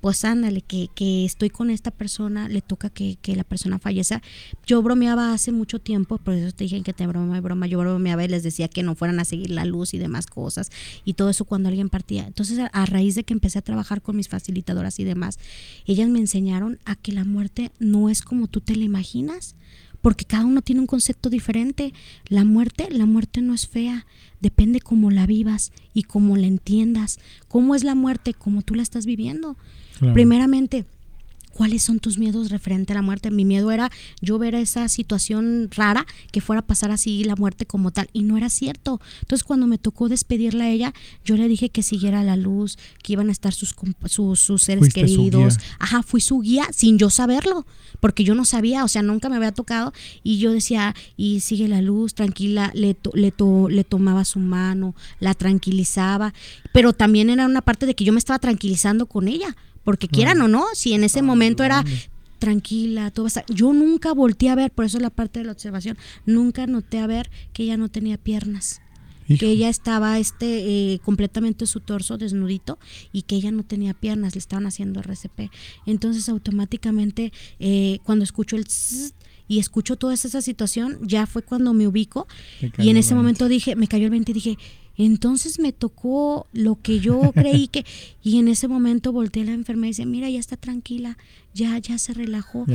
pues ándale, que, que estoy con esta persona, le toca que, que, la persona fallezca. Yo bromeaba hace mucho tiempo, por eso te dije que te broma, broma, yo bromeaba y les decía que no fueran a seguir la luz y demás cosas, y todo eso cuando alguien partía. Entonces, a, raíz de que empecé a trabajar con mis facilitadoras y demás, ellas me enseñaron a que la muerte no es como tú te la imaginas porque cada uno tiene un concepto diferente. La muerte, la muerte no es fea, depende cómo la vivas y cómo la entiendas. ¿Cómo es la muerte? Como tú la estás viviendo. Primeramente, ¿cuáles son tus miedos referente a la muerte? Mi miedo era yo ver esa situación rara que fuera a pasar así la muerte como tal y no era cierto. Entonces cuando me tocó despedirla a ella, yo le dije que siguiera la luz, que iban a estar sus, sus, seres queridos. Ajá, fui su guía sin yo saberlo, porque yo no sabía, o sea, nunca me había tocado y yo decía, y sigue la luz, tranquila, le, le, le tomaba su mano, la tranquilizaba, pero también era una parte de que yo me estaba tranquilizando con ella porque quieran o no, si en ese momento era tranquila, todo está. Yo nunca volteé a ver, por eso es la parte de la observación, nunca noté a ver que ella no tenía piernas. Que ella estaba este eh, completamente su torso desnudito y que ella no tenía piernas, le estaban haciendo RCP. Entonces automáticamente eh, cuando escucho el y escucho toda esa situación, ya fue cuando me ubico y en ese momento dije, me cayó el 20 y dije, entonces me tocó lo que yo creí que, [laughs] y en ese momento volteé a la enfermera y dice, mira, ya está tranquila, ya, ya se relajó.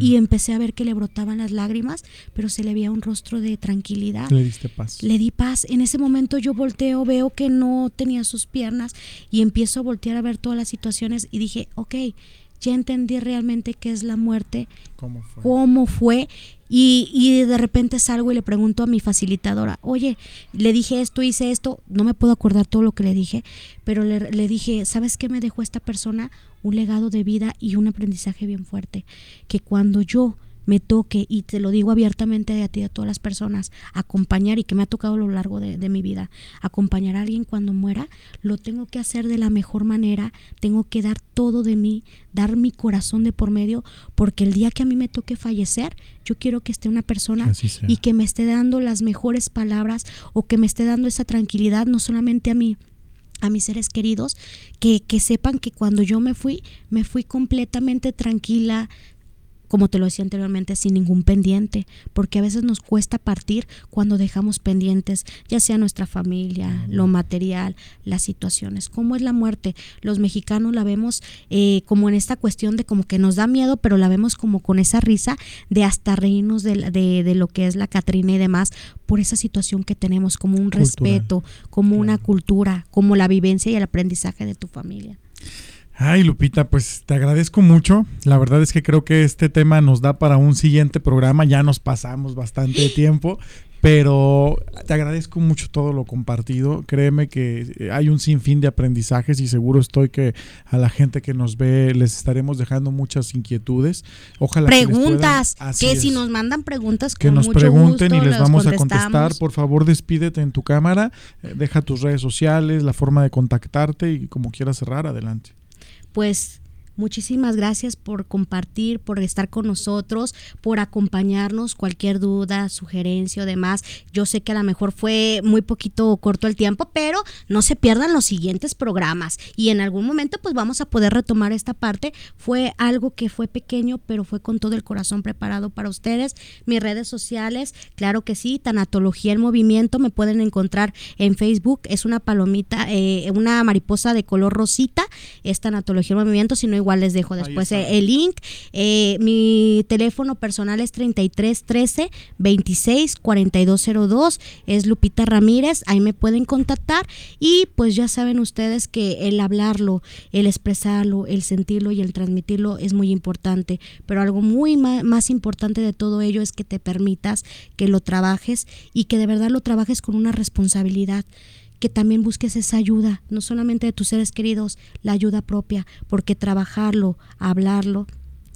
Y empecé a ver que le brotaban las lágrimas, pero se le veía un rostro de tranquilidad. Le diste paz. Le di paz. En ese momento yo volteo, veo que no tenía sus piernas y empiezo a voltear a ver todas las situaciones y dije, ok, ya entendí realmente qué es la muerte, cómo fue, cómo fue y, y, de repente salgo y le pregunto a mi facilitadora, oye, le dije esto, hice esto, no me puedo acordar todo lo que le dije, pero le, le dije, ¿sabes qué me dejó esta persona? Un legado de vida y un aprendizaje bien fuerte, que cuando yo me toque, y te lo digo abiertamente a ti, a todas las personas, acompañar y que me ha tocado a lo largo de, de, mi vida, acompañar a alguien cuando muera, lo tengo que hacer de la mejor manera, tengo que dar todo de mí, dar mi corazón de por medio, porque el día que a mí me toque fallecer, yo quiero que esté una persona y que me esté dando las mejores palabras o que me esté dando esa tranquilidad, no solamente a mí, a mis seres queridos, que, que sepan que cuando yo me fui, me fui completamente tranquila, como te lo decía anteriormente, sin ningún pendiente, porque a veces nos cuesta partir cuando dejamos pendientes, ya sea nuestra familia, lo material, las situaciones. ¿Cómo es la muerte? Los mexicanos la vemos eh, como en esta cuestión de como que nos da miedo, pero la vemos como con esa risa de hasta reírnos de, de, lo que es la Catrina y demás, por esa situación que tenemos, como un respeto, como una cultura, como la vivencia y el aprendizaje de tu familia. Ay, Lupita, pues te agradezco mucho. La verdad es que creo que este tema nos da para un siguiente programa. Ya nos pasamos bastante [laughs] tiempo, pero te agradezco mucho todo lo compartido. Créeme que eh, hay un sinfín de aprendizajes y seguro estoy que a la gente que nos ve les estaremos dejando muchas inquietudes. Ojalá preguntas, que, si nos mandan preguntas que nos pregunten y les vamos a contestar. Por favor, despídete en tu cámara, eh, deja tus redes sociales, la forma de contactarte y como quieras cerrar, adelante pues Muchísimas gracias por compartir, por estar con nosotros, por acompañarnos. Cualquier duda, sugerencia o demás. Yo sé que a lo mejor fue muy poquito corto el tiempo, pero no se pierdan los siguientes programas. Y en algún momento pues vamos a poder retomar esta parte. Fue algo que fue pequeño, pero fue con todo el corazón preparado para ustedes. Mis redes sociales, claro que sí, Tanatología en Movimiento, me pueden encontrar en Facebook. Es una palomita, eh, una mariposa de color rosita. Es Tanatología en Movimiento, si no igual igual les dejo después el link. Eh, mi teléfono personal es 33 13 26 4202. Es Lupita Ramírez. Ahí me pueden contactar. Y pues ya saben ustedes que el hablarlo, el expresarlo, el sentirlo y el transmitirlo es muy importante. Pero algo muy más importante de todo ello es que te permitas que lo trabajes y que de verdad lo trabajes con una responsabilidad que también busques esa ayuda, no solamente de tus seres queridos, la ayuda propia, porque trabajarlo, hablarlo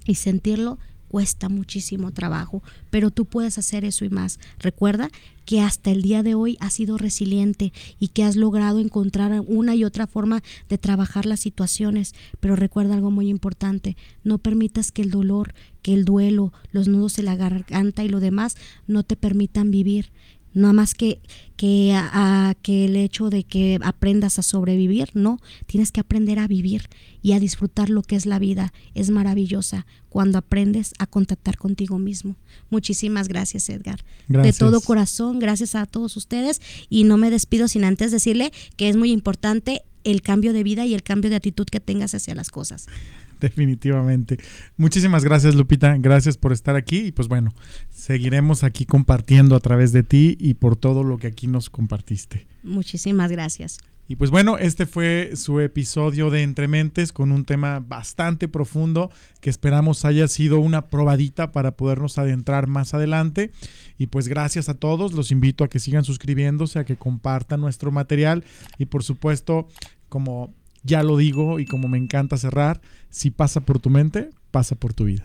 y sentirlo cuesta muchísimo trabajo, pero tú puedes hacer eso y más. Recuerda que hasta el día de hoy has sido resiliente y que has logrado encontrar una y otra forma de trabajar las situaciones, pero recuerda algo muy importante, no permitas que el dolor, que el duelo, los nudos de la garganta y lo demás no te permitan vivir nada más que, que, a, que el hecho de que aprendas a sobrevivir, no, tienes que aprender a vivir y a disfrutar lo que es la vida. Es maravillosa cuando aprendes a contactar contigo mismo. Muchísimas gracias, Edgar. De todo corazón, gracias a todos ustedes y no me despido sin antes decirle que es muy importante el cambio de vida y el cambio de actitud que tengas hacia las cosas. [laughs] Definitivamente. Muchísimas gracias, Lupita. Gracias por estar aquí. Y pues bueno, seguiremos aquí compartiendo a través de ti y por todo lo que aquí nos compartiste. Muchísimas gracias. Y pues bueno, este fue su episodio de Entre Mentes con un tema bastante profundo que esperamos haya sido una probadita para podernos adentrar más adelante. Y pues gracias a todos, los invito a que sigan suscribiéndose, a que compartan nuestro material y por supuesto, como ya lo digo y como me encanta cerrar, si pasa por tu mente, pasa por tu vida.